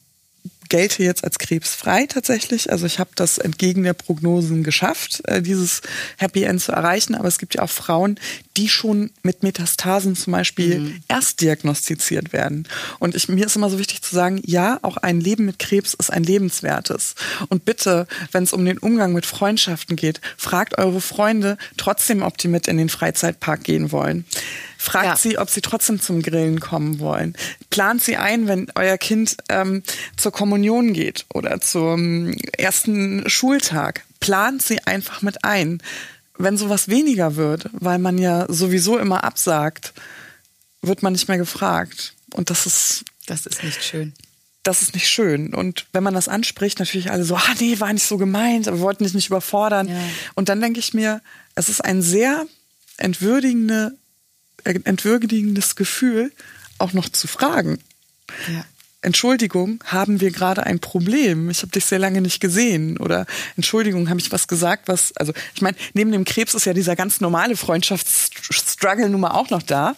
gelte jetzt als krebsfrei tatsächlich. Also ich habe das entgegen der Prognosen geschafft, äh, dieses Happy End zu erreichen. Aber es gibt ja auch Frauen, die schon mit Metastasen zum Beispiel mhm. erst diagnostiziert werden. Und ich, mir ist immer so wichtig zu sagen, ja, auch ein Leben mit Krebs ist ein lebenswertes. Und bitte, wenn es um den Umgang mit Freundschaften geht, fragt eure Freunde trotzdem, ob die mit in den Freizeitpark gehen wollen. Fragt ja. sie, ob sie trotzdem zum Grillen kommen wollen. Plant sie ein, wenn euer Kind ähm, zur Kommunion geht oder zum ersten Schultag. Plant sie einfach mit ein. Wenn sowas weniger wird, weil man ja sowieso immer absagt, wird man nicht mehr gefragt. Und das ist. Das ist nicht schön das ist nicht schön. Und wenn man das anspricht, natürlich alle so, ah nee, war nicht so gemeint, aber wir wollten dich nicht überfordern. Ja. Und dann denke ich mir, es ist ein sehr entwürdigende entwürdigendes Gefühl, auch noch zu fragen. Ja. Entschuldigung, haben wir gerade ein Problem? Ich habe dich sehr lange nicht gesehen. Oder Entschuldigung, habe ich was gesagt, was, also ich meine, neben dem Krebs ist ja dieser ganz normale Freundschaftsstruggle nun mal auch noch da.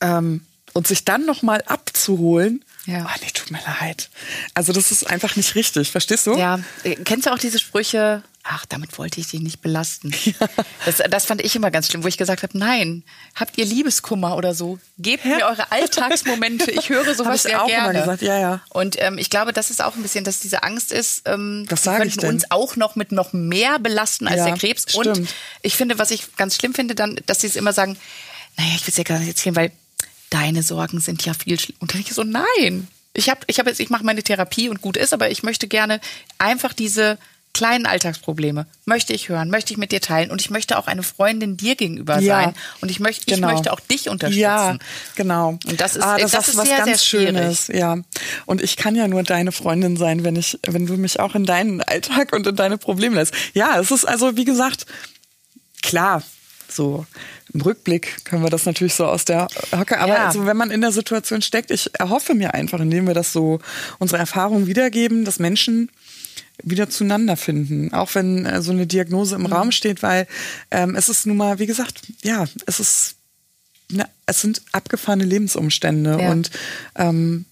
Ähm, und sich dann nochmal abzuholen, ja. Oh, nee, tut mir leid. Also das ist einfach nicht richtig, verstehst du? Ja. Kennst du auch diese Sprüche, ach, damit wollte ich dich nicht belasten. Ja. Das, das fand ich immer ganz schlimm, wo ich gesagt habe, nein, habt ihr Liebeskummer oder so? Gebt ja. mir eure Alltagsmomente. Ich höre sowas sehr auch gerne. Immer gesagt. Ja, ja. Und ähm, ich glaube, das ist auch ein bisschen, dass diese Angst ist, ähm, das könnten ich uns auch noch mit noch mehr belasten als ja, der Krebs. Stimmt. Und ich finde, was ich ganz schlimm finde, dann, dass sie es immer sagen, naja, ich will es ja gar nicht erzählen, weil deine Sorgen sind ja viel schlimmer. Und dann ich so, nein. Ich habe, ich habe jetzt, ich mache meine Therapie und gut ist, aber ich möchte gerne einfach diese kleinen Alltagsprobleme möchte ich hören, möchte ich mit dir teilen und ich möchte auch eine Freundin dir gegenüber ja, sein und ich möchte, genau. ich möchte auch dich unterstützen. Ja, genau. Und das ist, ah, das, das ist was sehr, ganz sehr Schönes. Ja, und ich kann ja nur deine Freundin sein, wenn ich, wenn du mich auch in deinen Alltag und in deine Probleme lässt. Ja, es ist also wie gesagt klar. So im Rückblick können wir das natürlich so aus der Hocke, aber ja. also, wenn man in der Situation steckt, ich erhoffe mir einfach, indem wir das so unsere Erfahrungen wiedergeben, dass Menschen wieder zueinander finden, auch wenn äh, so eine Diagnose im mhm. Raum steht, weil ähm, es ist nun mal, wie gesagt, ja, es ist, ne, es sind abgefahrene Lebensumstände ja. und ähm,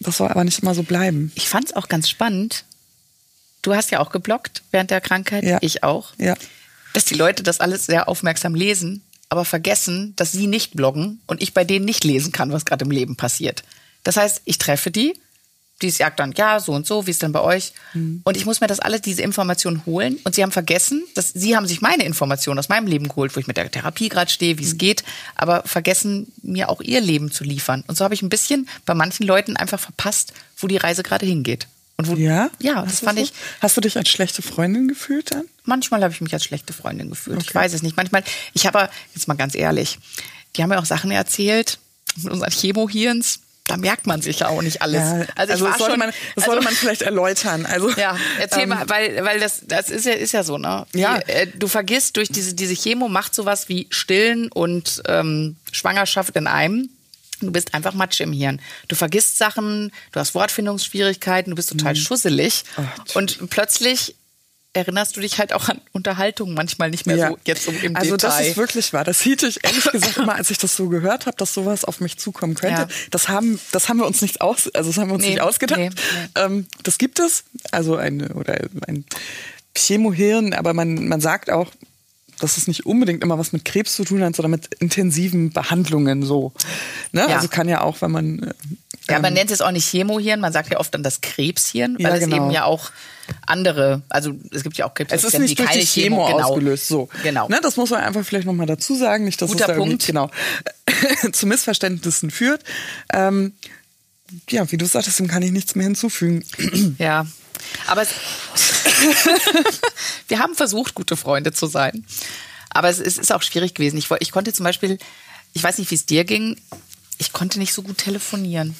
das soll aber nicht immer so bleiben. Ich fand es auch ganz spannend. Du hast ja auch geblockt während der Krankheit, ja. ich auch. Ja. Dass die Leute das alles sehr aufmerksam lesen, aber vergessen, dass sie nicht bloggen und ich bei denen nicht lesen kann, was gerade im Leben passiert. Das heißt, ich treffe die die sagt dann, ja, so und so, wie ist denn bei euch? Mhm. Und ich muss mir das alles, diese Informationen holen. Und sie haben vergessen, dass sie haben sich meine Informationen aus meinem Leben geholt, wo ich mit der Therapie gerade stehe, wie es mhm. geht, aber vergessen, mir auch ihr Leben zu liefern. Und so habe ich ein bisschen bei manchen Leuten einfach verpasst, wo die Reise gerade hingeht. Und wo, ja? Ja, das fand so? ich. Hast du dich als schlechte Freundin gefühlt dann? Manchmal habe ich mich als schlechte Freundin gefühlt. Okay. Ich weiß es nicht. Manchmal, ich habe, jetzt mal ganz ehrlich, die haben mir auch Sachen erzählt mit unseren Chemohirns da merkt man sich ja auch nicht alles. Ja, also, also das, sollte, schon, man, das also, sollte man vielleicht erläutern. Also, ja, erzähl ähm, mal, weil, weil das, das ist ja, ist ja so, ne? Ja. Äh, du vergisst durch diese, diese Chemo macht sowas wie Stillen und ähm, Schwangerschaft in einem. Du bist einfach Matsch im Hirn. Du vergisst Sachen, du hast Wortfindungsschwierigkeiten, du bist total mhm. schusselig. Oh, und plötzlich erinnerst du dich halt auch an Unterhaltungen manchmal nicht mehr ja. so jetzt um im also Detail. Also das ist wirklich wahr. Das hielt ich ehrlich gesagt immer, als ich das so gehört habe, dass sowas auf mich zukommen könnte. Ja. Das haben, das haben wir uns nicht aus, also das haben wir uns nee, nicht ausgedacht. Nee, nee. Ähm, das gibt es, also ein oder ein Chemohirn, aber man man sagt auch, dass es nicht unbedingt immer was mit Krebs zu tun hat, sondern mit intensiven Behandlungen so. Ne? Ja. Also kann ja auch, wenn man äh, ja, man ähm, nennt es auch nicht Chemohirn, man sagt ja oft dann das Krebshirn, weil ja, genau. es eben ja auch andere, also es gibt ja auch Krebs, es ist nicht durch die Chemo, Chemo genau. ausgelöst, so. Genau. Ne, das muss man einfach vielleicht nochmal dazu sagen, nicht, dass Guter es da Punkt. genau zu Missverständnissen führt. Ähm, ja, wie du sagtest, dem kann ich nichts mehr hinzufügen. Ja, aber es wir haben versucht, gute Freunde zu sein. Aber es, es ist auch schwierig gewesen. Ich, ich konnte zum Beispiel, ich weiß nicht, wie es dir ging, ich konnte nicht so gut telefonieren.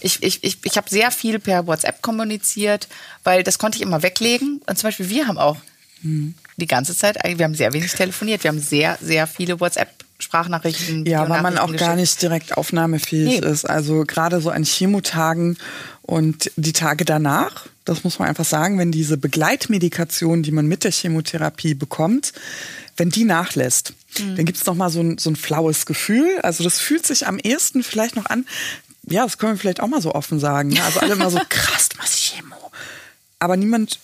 Ich, ich, ich, ich habe sehr viel per WhatsApp kommuniziert, weil das konnte ich immer weglegen. Und zum Beispiel wir haben auch hm. die ganze Zeit, wir haben sehr wenig telefoniert. Wir haben sehr, sehr viele WhatsApp-Sprachnachrichten. Ja, weil man auch gar nicht direkt aufnahmefähig nee. ist. Also gerade so an Chemotagen und die Tage danach, das muss man einfach sagen, wenn diese Begleitmedikation, die man mit der Chemotherapie bekommt, wenn die nachlässt, mhm. dann gibt's noch mal so ein, so ein flaues Gefühl. Also das fühlt sich am ehesten vielleicht noch an, ja, das können wir vielleicht auch mal so offen sagen. Ne? Also alle immer so, krass, was Chemo. Aber niemand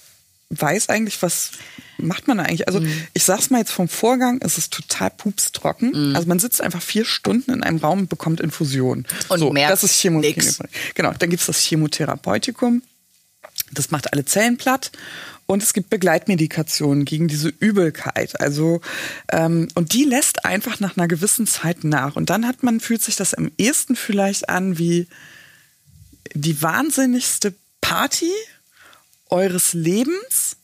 weiß eigentlich, was macht man da eigentlich. Also mhm. ich sag's mal jetzt vom Vorgang, es ist total pupstrocken. Mhm. Also man sitzt einfach vier Stunden in einem Raum und bekommt Infusion. Und so, merkt das ist Chemotherapie. Genau, dann gibt's das Chemotherapeutikum. Das macht alle Zellen platt. Und es gibt Begleitmedikationen gegen diese Übelkeit. Also ähm, und die lässt einfach nach einer gewissen Zeit nach. Und dann hat man fühlt sich das am ehesten vielleicht an wie die wahnsinnigste Party eures Lebens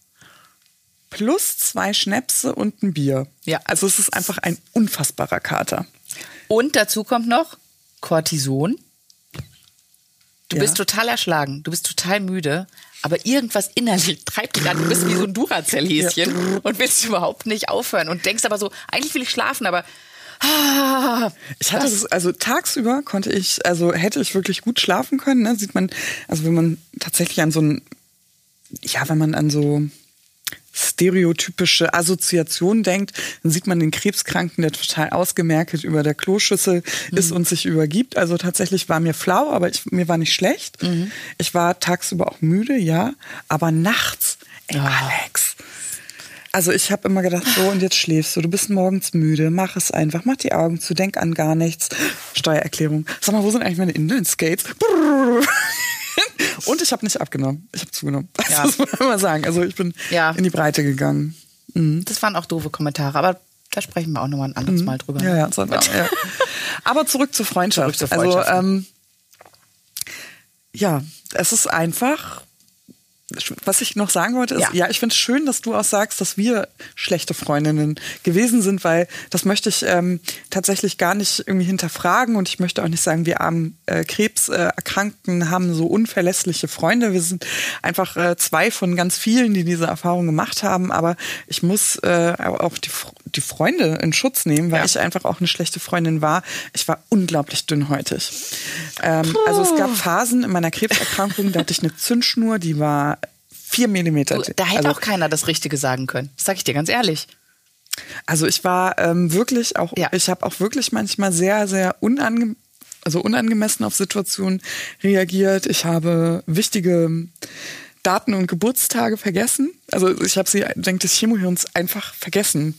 plus zwei Schnäpse und ein Bier. Ja. Also es ist einfach ein unfassbarer Kater. Und dazu kommt noch Cortison. Du ja. bist total erschlagen, du bist total müde, aber irgendwas innerlich treibt dich an. Du bist wie so ein Duracell-Häschen ja. und willst überhaupt nicht aufhören und denkst aber so, eigentlich will ich schlafen, aber ah, ich hatte das, also tagsüber konnte ich, also hätte ich wirklich gut schlafen können, ne? sieht man, also wenn man tatsächlich an so ein, ja, wenn man an so stereotypische Assoziation denkt, dann sieht man den Krebskranken, der total ausgemerkt über der Kloschüssel mhm. ist und sich übergibt. Also tatsächlich war mir flau, aber ich, mir war nicht schlecht. Mhm. Ich war tagsüber auch müde, ja, aber nachts, ey, oh. Alex. Also ich habe immer gedacht, so und jetzt schläfst du, du bist morgens müde, mach es einfach, mach die Augen zu, denk an gar nichts. Steuererklärung. Sag mal, wo sind eigentlich meine Inline-Skates? Und ich habe nicht abgenommen. Ich habe zugenommen. Ja. Das muss man mal sagen. Also ich bin ja. in die Breite gegangen. Mhm. Das waren auch doofe Kommentare, aber da sprechen wir auch nochmal ein anderes mhm. Mal drüber. Ja, ja, so, ja. Aber zurück zur Freundschaft. Zurück zur Freundschaft. Also ähm, ja, es ist einfach was ich noch sagen wollte, ist, ja, ja ich finde es schön, dass du auch sagst, dass wir schlechte Freundinnen gewesen sind, weil das möchte ich ähm, tatsächlich gar nicht irgendwie hinterfragen und ich möchte auch nicht sagen, wir armen äh, Krebserkrankten haben so unverlässliche Freunde. Wir sind einfach äh, zwei von ganz vielen, die diese Erfahrung gemacht haben, aber ich muss äh, auch die, die Freunde in Schutz nehmen, weil ja. ich einfach auch eine schlechte Freundin war. Ich war unglaublich dünnhäutig. Ähm, also es gab Phasen in meiner Krebserkrankung, da hatte ich eine Zündschnur, die war vier Millimeter. Da hätte also, auch keiner das Richtige sagen können. Das sage ich dir ganz ehrlich. Also ich war ähm, wirklich auch, ja. ich habe auch wirklich manchmal sehr, sehr unange also unangemessen auf Situationen reagiert. Ich habe wichtige Daten und Geburtstage vergessen. Also ich habe sie dank des Chemohirns einfach vergessen.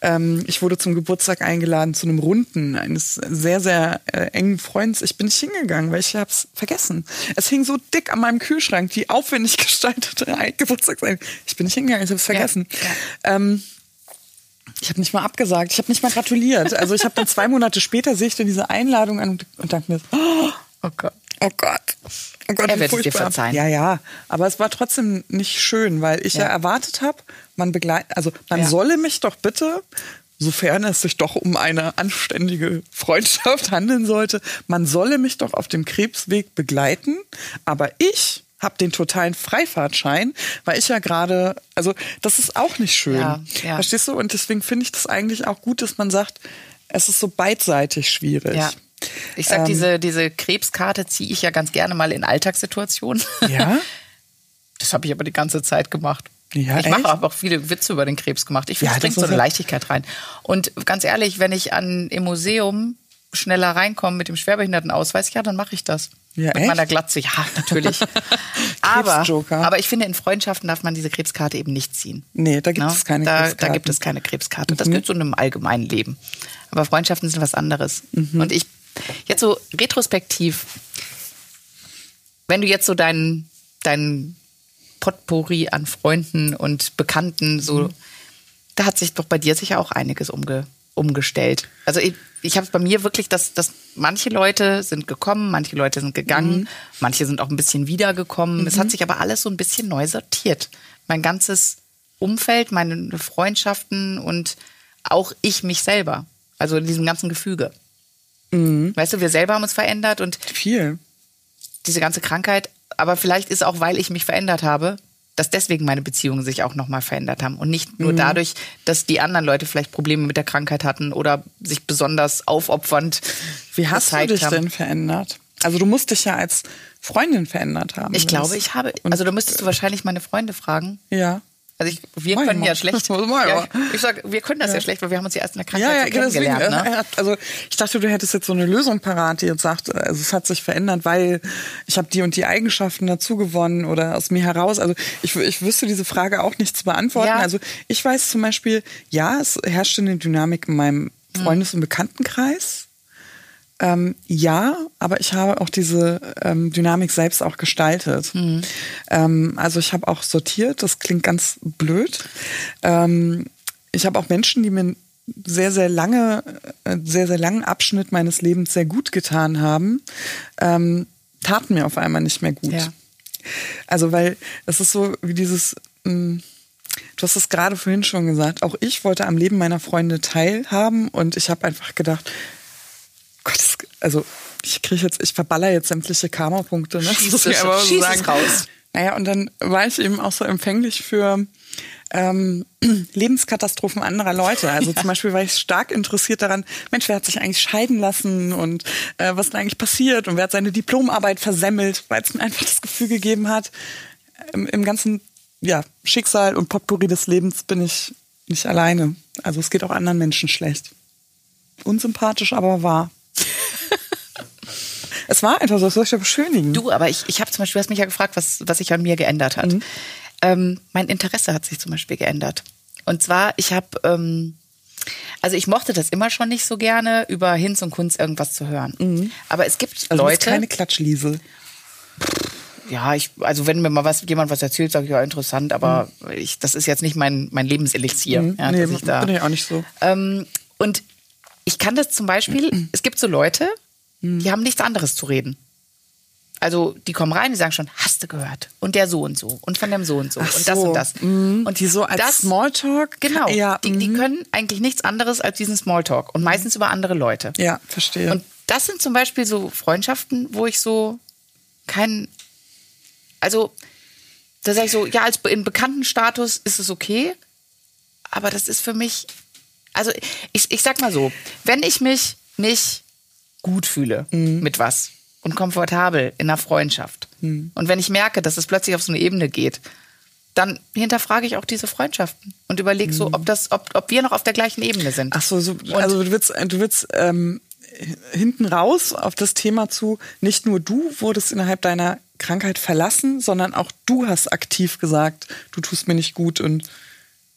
Ähm, ich wurde zum Geburtstag eingeladen zu einem Runden eines sehr, sehr äh, engen Freunds. Ich bin nicht hingegangen, weil ich habe es vergessen. Es hing so dick an meinem Kühlschrank, die aufwendig gestaltete Geburtstagseinladung. Ich bin nicht hingegangen, ich habe es vergessen. Ja, ja. Ähm, ich habe nicht mal abgesagt, ich habe nicht mal gratuliert. Also ich habe dann zwei Monate später sehe ich dann diese Einladung an und, und dachte mir, oh, oh Gott, oh Gott. Oh Gott, er wird es dir verzeihen. Ja, ja. Aber es war trotzdem nicht schön, weil ich ja, ja erwartet habe, man begleitet, also man ja. solle mich doch bitte sofern es sich doch um eine anständige Freundschaft handeln sollte, man solle mich doch auf dem Krebsweg begleiten, aber ich habe den totalen Freifahrtschein, weil ich ja gerade, also das ist auch nicht schön. Ja, ja. Verstehst du? Und deswegen finde ich das eigentlich auch gut, dass man sagt, es ist so beidseitig schwierig. Ja. Ich sag, ähm, diese, diese Krebskarte ziehe ich ja ganz gerne mal in Alltagssituationen. Ja. Das habe ich aber die ganze Zeit gemacht. Ja, ich mache aber auch viele Witze über den Krebs gemacht. Ich finde, ja, es bringt so eine Leichtigkeit rein. Und ganz ehrlich, wenn ich an im Museum schneller reinkomme mit dem Schwerbehindertenausweis, ja, dann mache ich das. Ja, mit echt? meiner Glatze, ja, natürlich. aber, aber ich finde, in Freundschaften darf man diese Krebskarte eben nicht ziehen. Nee, da gibt no? es keine da, Krebskarte. Da gibt es keine Krebskarte. Das mhm. gehört so einem allgemeinen Leben. Aber Freundschaften sind was anderes. Mhm. Und ich, jetzt so retrospektiv, wenn du jetzt so deinen, deinen Potpourri an Freunden und Bekannten so, mhm. da hat sich doch bei dir sicher auch einiges umge, umgestellt. Also ich, ich habe bei mir wirklich, dass, dass manche Leute sind gekommen, manche Leute sind gegangen, mhm. manche sind auch ein bisschen wiedergekommen. Es hat mhm. sich aber alles so ein bisschen neu sortiert. Mein ganzes Umfeld, meine Freundschaften und auch ich mich selber. Also in diesem ganzen Gefüge. Mhm. Weißt du, wir selber haben uns verändert und viel. Diese ganze Krankheit aber vielleicht ist auch, weil ich mich verändert habe, dass deswegen meine Beziehungen sich auch nochmal verändert haben und nicht nur mhm. dadurch, dass die anderen Leute vielleicht Probleme mit der Krankheit hatten oder sich besonders aufopfernd. Wie hast du dich haben. denn verändert? Also du musst dich ja als Freundin verändert haben. Ich glaube, ich habe. Also du müsstest du wahrscheinlich meine Freunde fragen. Ja. Also ich, wir Mach können ja schlecht. Ja, ich sag, wir können das ja. ja. schlecht, weil wir haben uns ja erst in der Krankheit ja, ja, kennengelernt. Deswegen, ne? Also ich dachte, du hättest jetzt so eine Lösung parat, die jetzt sagt, also es hat sich verändert, weil ich habe die und die Eigenschaften dazu gewonnen oder aus mir heraus. Also ich, ich wüsste diese Frage auch nicht zu beantworten. Ja. Also ich weiß zum Beispiel, ja, es herrscht eine Dynamik in meinem hm. Freundes- und Bekanntenkreis. Ähm, ja, aber ich habe auch diese ähm, Dynamik selbst auch gestaltet. Mhm. Ähm, also ich habe auch sortiert, das klingt ganz blöd. Ähm, ich habe auch Menschen, die mir sehr, sehr lange, äh, sehr, sehr langen Abschnitt meines Lebens sehr gut getan haben, ähm, taten mir auf einmal nicht mehr gut. Ja. Also, weil es ist so wie dieses, mh, hm, Du hast es gerade vorhin schon gesagt. Auch ich wollte am Leben meiner Freunde teilhaben und ich habe einfach gedacht, Gott, also ich kriege jetzt, ich verballer jetzt sämtliche Karma-Punkte. Ne? Schieß, das es, aber so sagen. raus. Naja, und dann war ich eben auch so empfänglich für ähm, Lebenskatastrophen anderer Leute. Also ja. zum Beispiel war ich stark interessiert daran, Mensch, wer hat sich eigentlich scheiden lassen und äh, was ist eigentlich passiert und wer hat seine Diplomarbeit versemmelt, weil es mir einfach das Gefühl gegeben hat, im, im ganzen ja, Schicksal und Potpourri des Lebens bin ich nicht alleine. Also es geht auch anderen Menschen schlecht. Unsympathisch, aber wahr. Es war einfach so, das soll ich ja beschönigen. Du, aber ich, ich habe zum Beispiel, du hast mich ja gefragt, was, was sich an mir geändert hat. Mhm. Ähm, mein Interesse hat sich zum Beispiel geändert. Und zwar, ich habe, ähm, also ich mochte das immer schon nicht so gerne, über Hinz und Kunst irgendwas zu hören. Mhm. Aber es gibt also Leute. keine Klatschliese. Ja, ich, also wenn mir mal was, jemand was erzählt, sage ich, ja, interessant, aber mhm. ich, das ist jetzt nicht mein, mein Lebenselixier. Mhm. Ja, nee, ich da, bin ich auch nicht so. Ähm, und ich kann das zum Beispiel, es gibt so Leute, die haben nichts anderes zu reden. Also die kommen rein, die sagen schon, hast du gehört? Und der so und so und von dem so und so Ach und das so. und das. Mhm. Und die so als das, Smalltalk? Genau. Ja, die, die mhm. können eigentlich nichts anderes als diesen Smalltalk und meistens über andere Leute. Ja, verstehe. Und das sind zum Beispiel so Freundschaften, wo ich so kein, also da sage ich so, ja, als in bekannten Status ist es okay, aber das ist für mich also ich, ich sag mal so, wenn ich mich nicht gut fühle mhm. mit was und komfortabel in einer Freundschaft mhm. und wenn ich merke, dass es plötzlich auf so eine Ebene geht, dann hinterfrage ich auch diese Freundschaften und überlege so, mhm. ob das, ob, ob wir noch auf der gleichen Ebene sind. Ach so, so also du willst, du willst ähm, hinten raus auf das Thema zu, nicht nur du wurdest innerhalb deiner Krankheit verlassen, sondern auch du hast aktiv gesagt, du tust mir nicht gut und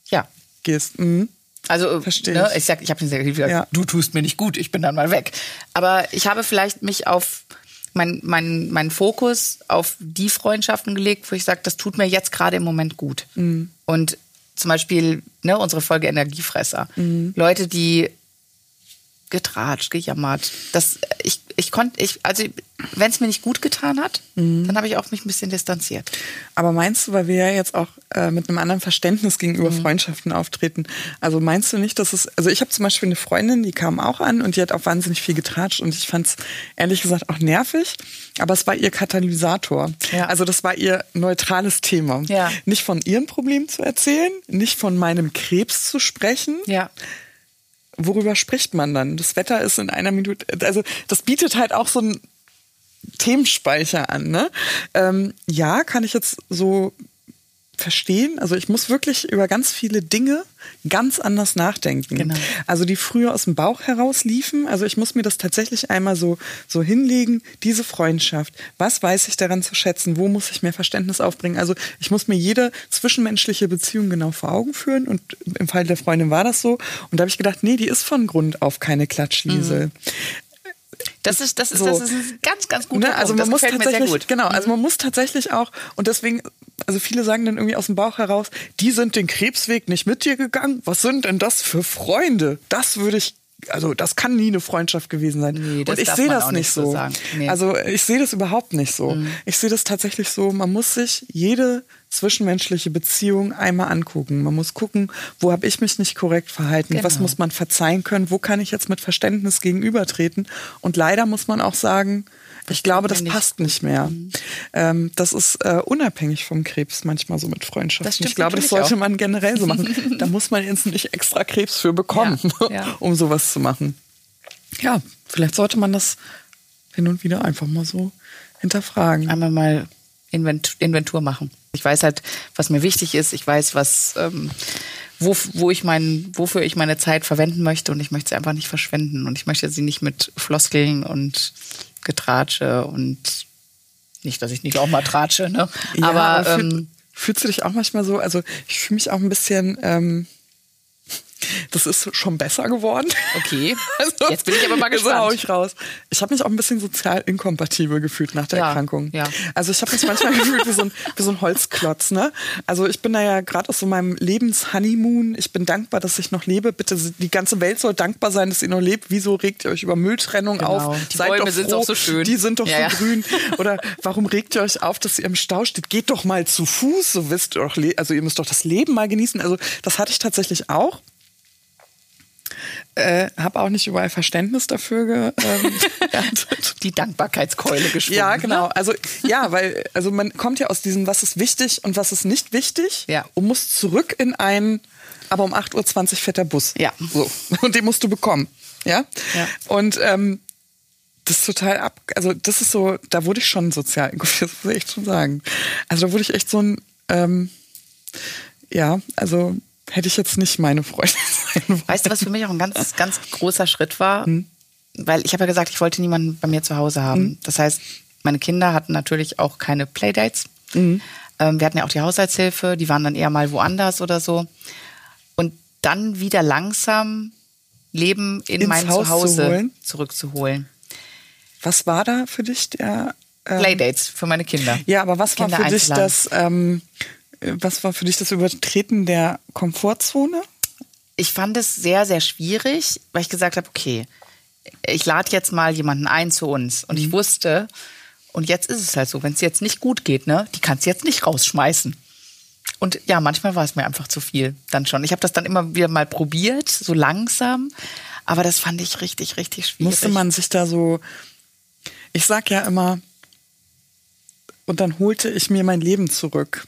ja. gehst. Mhm. Also Verstehe ne, ich sag, ich habe gesagt, ja. du tust mir nicht gut, ich bin dann mal weg. Aber ich habe vielleicht mich auf mein, mein, mein Fokus auf die Freundschaften gelegt, wo ich sage, das tut mir jetzt gerade im Moment gut. Mhm. Und zum Beispiel ne, unsere Folge Energiefresser. Mhm. Leute, die getratscht, gejammert. Das, ich, ich konnte, ich, also wenn es mir nicht gut getan hat, mhm. dann habe ich auch mich ein bisschen distanziert. Aber meinst du, weil wir ja jetzt auch äh, mit einem anderen Verständnis gegenüber mhm. Freundschaften auftreten, also meinst du nicht, dass es, also ich habe zum Beispiel eine Freundin, die kam auch an und die hat auch wahnsinnig viel getratscht und ich fand es ehrlich gesagt auch nervig, aber es war ihr Katalysator. Ja. Also das war ihr neutrales Thema. Ja. Nicht von ihren Problemen zu erzählen, nicht von meinem Krebs zu sprechen. Ja worüber spricht man dann? Das Wetter ist in einer Minute, also das bietet halt auch so einen Themenspeicher an, ne? Ähm, ja, kann ich jetzt so verstehen. Also ich muss wirklich über ganz viele Dinge ganz anders nachdenken. Genau. Also die früher aus dem Bauch heraus liefen. Also ich muss mir das tatsächlich einmal so, so hinlegen, diese Freundschaft. Was weiß ich daran zu schätzen? Wo muss ich mehr Verständnis aufbringen? Also ich muss mir jede zwischenmenschliche Beziehung genau vor Augen führen. Und im Fall der Freundin war das so. Und da habe ich gedacht, nee, die ist von Grund auf keine Klatschliesel. Mhm. Das ist, das ist, so. das ist ein ganz, ganz guter ne? Also man muss tatsächlich, genau, also man muss tatsächlich auch, und deswegen, also viele sagen dann irgendwie aus dem Bauch heraus, die sind den Krebsweg nicht mit dir gegangen. Was sind denn das für Freunde? Das würde ich also das kann nie eine Freundschaft gewesen sein. Nee, und ich sehe das nicht so. so nee. Also ich sehe das überhaupt nicht so. Mhm. Ich sehe das tatsächlich so, man muss sich jede zwischenmenschliche Beziehung einmal angucken. Man muss gucken, wo habe ich mich nicht korrekt verhalten, genau. was muss man verzeihen können, wo kann ich jetzt mit Verständnis gegenübertreten. Und leider muss man auch sagen, ich glaube, das passt nicht mehr. Mhm. Ähm, das ist äh, unabhängig vom Krebs manchmal so mit Freundschaften. Ich glaube, das sollte auch. man generell so machen. da muss man jetzt nicht extra Krebs für bekommen, ja, ja. um sowas zu machen. Ja, vielleicht sollte man das hin und wieder einfach mal so hinterfragen. Einmal mal Inventur machen. Ich weiß halt, was mir wichtig ist. Ich weiß, was, ähm, wo, wo ich mein, wofür ich meine Zeit verwenden möchte und ich möchte sie einfach nicht verschwenden. Und ich möchte sie nicht mit Floskeln und Getratsche und nicht, dass ich nicht auch mal tratsche, ne? Ja, aber, aber ähm, fühlst du dich auch manchmal so? Also ich fühle mich auch ein bisschen ähm, das ist schon besser geworden. Okay. Also, jetzt bin ich aber mal gespannt. hau ich raus. Ich habe mich auch ein bisschen sozial inkompatibel gefühlt nach der ja, Erkrankung. Ja. Also ich habe mich manchmal gefühlt wie so, ein, wie so ein Holzklotz. Ne? Also ich bin da ja gerade aus so meinem Lebenshoneymoon. Ich bin dankbar, dass ich noch lebe. Bitte, die ganze Welt soll dankbar sein, dass ihr noch lebt. Wieso regt ihr euch über Mülltrennung genau. auf? Die Seid Bäume sind doch so schön. Die sind doch ja, so grün. Oder warum regt ihr euch auf, dass ihr im Stau steht? Geht doch mal zu Fuß. So wisst ihr doch, also ihr müsst doch das Leben mal genießen. Also das hatte ich tatsächlich auch. Äh, habe auch nicht überall Verständnis dafür ge ähm, die Dankbarkeitskeule geschwungen. Ja, genau. Also ja, weil also man kommt ja aus diesem, was ist wichtig und was ist nicht wichtig, ja. und muss zurück in einen, aber um 8.20 Uhr fährt der Bus. Ja. So. Und den musst du bekommen. Ja. ja. Und ähm, das ist total ab, also das ist so, da wurde ich schon sozial, das muss ich echt schon sagen. Also da wurde ich echt so ein, ähm, ja, also hätte ich jetzt nicht meine Freundin sein wollen. Weißt du, was für mich auch ein ganz, ganz großer Schritt war? Hm. Weil ich habe ja gesagt, ich wollte niemanden bei mir zu Hause haben. Hm. Das heißt, meine Kinder hatten natürlich auch keine Playdates. Hm. Ähm, wir hatten ja auch die Haushaltshilfe, die waren dann eher mal woanders oder so. Und dann wieder langsam Leben in Ins mein Haus Zuhause zu zurückzuholen. Was war da für dich der ähm, Playdates für meine Kinder? Ja, aber was Kinder war für dich das ähm, was war für dich das Übertreten der Komfortzone? Ich fand es sehr, sehr schwierig, weil ich gesagt habe, okay, ich lade jetzt mal jemanden ein zu uns. Und mhm. ich wusste, und jetzt ist es halt so, wenn es jetzt nicht gut geht, ne, die kannst du jetzt nicht rausschmeißen. Und ja, manchmal war es mir einfach zu viel dann schon. Ich habe das dann immer wieder mal probiert, so langsam. Aber das fand ich richtig, richtig schwierig. Musste man sich da so, ich sag ja immer, und dann holte ich mir mein Leben zurück.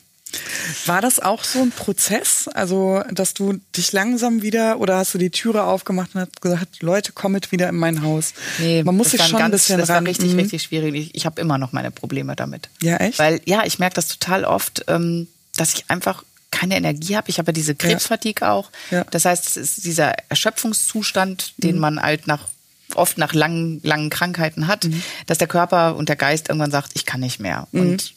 War das auch so ein Prozess? Also, dass du dich langsam wieder oder hast du die Türe aufgemacht und hast gesagt, Leute, komm mit wieder in mein Haus? Nee, man muss sich schon ganz, ein bisschen Das ran. war richtig, mhm. richtig schwierig. Ich, ich habe immer noch meine Probleme damit. Ja, echt? Weil, ja, ich merke das total oft, ähm, dass ich einfach keine Energie habe. Ich habe ja diese Krebsfatigue ja. auch. Ja. Das heißt, es ist dieser Erschöpfungszustand, den mhm. man halt nach oft nach langen, langen Krankheiten hat, mhm. dass der Körper und der Geist irgendwann sagt, ich kann nicht mehr. Mhm. Und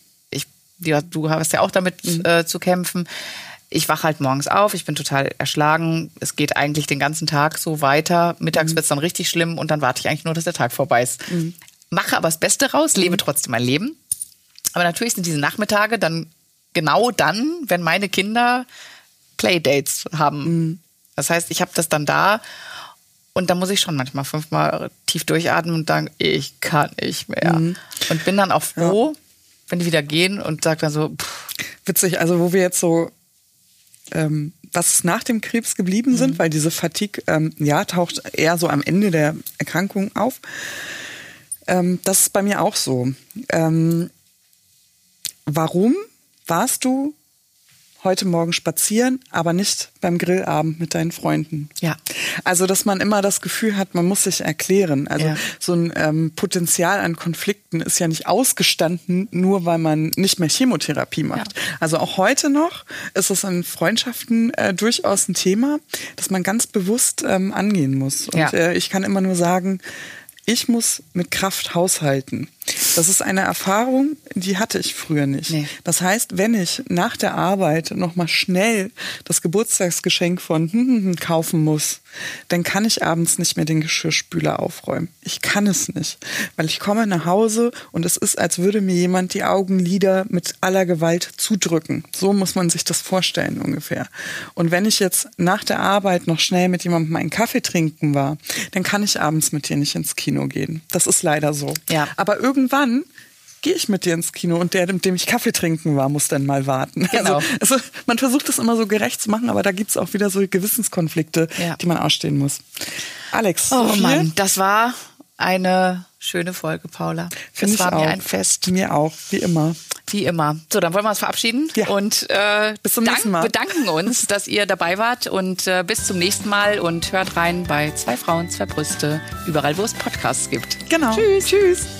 du hast ja auch damit mhm. äh, zu kämpfen. Ich wache halt morgens auf, ich bin total erschlagen. Es geht eigentlich den ganzen Tag so weiter. Mittags mhm. wird es dann richtig schlimm und dann warte ich eigentlich nur, dass der Tag vorbei ist. Mhm. Mache aber das Beste raus, lebe mhm. trotzdem mein Leben. Aber natürlich sind diese Nachmittage dann genau dann, wenn meine Kinder Playdates haben. Mhm. Das heißt, ich habe das dann da Und da muss ich schon manchmal fünfmal tief durchatmen und sagen, ich kann nicht mehr. Mhm. Und bin dann auch froh, ja. Wenn die wieder gehen und sage dann so, pff. Witzig, also wo wir jetzt so ähm, was nach dem Krebs geblieben sind, mhm. weil diese Fatigue, ähm, ja, taucht eher so am Ende der Erkrankung auf. Ähm, das ist bei mir auch so. Ähm, warum warst du heute Morgen spazieren, aber nicht beim Grillabend mit deinen Freunden. Ja. Also, dass man immer das Gefühl hat, man muss sich erklären. Also, ja. so ein ähm, Potenzial an Konflikten ist ja nicht ausgestanden, nur weil man nicht mehr Chemotherapie macht. Ja. Also, auch heute noch ist es in Freundschaften äh, durchaus ein Thema, das man ganz bewusst ähm, angehen muss. Und ja. äh, ich kann immer nur sagen, ich muss mit Kraft haushalten. Das ist eine Erfahrung, die hatte ich früher nicht. Nee. Das heißt, wenn ich nach der Arbeit noch mal schnell das Geburtstagsgeschenk von hm, hm, hm, kaufen muss, dann kann ich abends nicht mehr den Geschirrspüler aufräumen. Ich kann es nicht, weil ich komme nach Hause und es ist, als würde mir jemand die Augenlider mit aller Gewalt zudrücken. So muss man sich das vorstellen ungefähr. Und wenn ich jetzt nach der Arbeit noch schnell mit jemandem einen Kaffee trinken war, dann kann ich abends mit dir nicht ins Kino gehen. Das ist leider so. Ja. Aber irgendwann gehe ich mit dir ins Kino und der, mit dem ich Kaffee trinken war, muss dann mal warten. Genau. Also, also man versucht das immer so gerecht zu machen, aber da gibt es auch wieder so Gewissenskonflikte, ja. die man ausstehen muss. Alex. Oh Mann, das war eine schöne Folge, Paula. Find das war mir ein Fest. Mir auch, wie immer. Wie immer. So, dann wollen wir uns verabschieden ja. und äh, bis zum nächsten Mal. bedanken uns, dass ihr dabei wart und äh, bis zum nächsten Mal und hört rein bei zwei Frauen, zwei Brüste, überall wo es Podcasts gibt. Genau. Tschüss. Tschüss.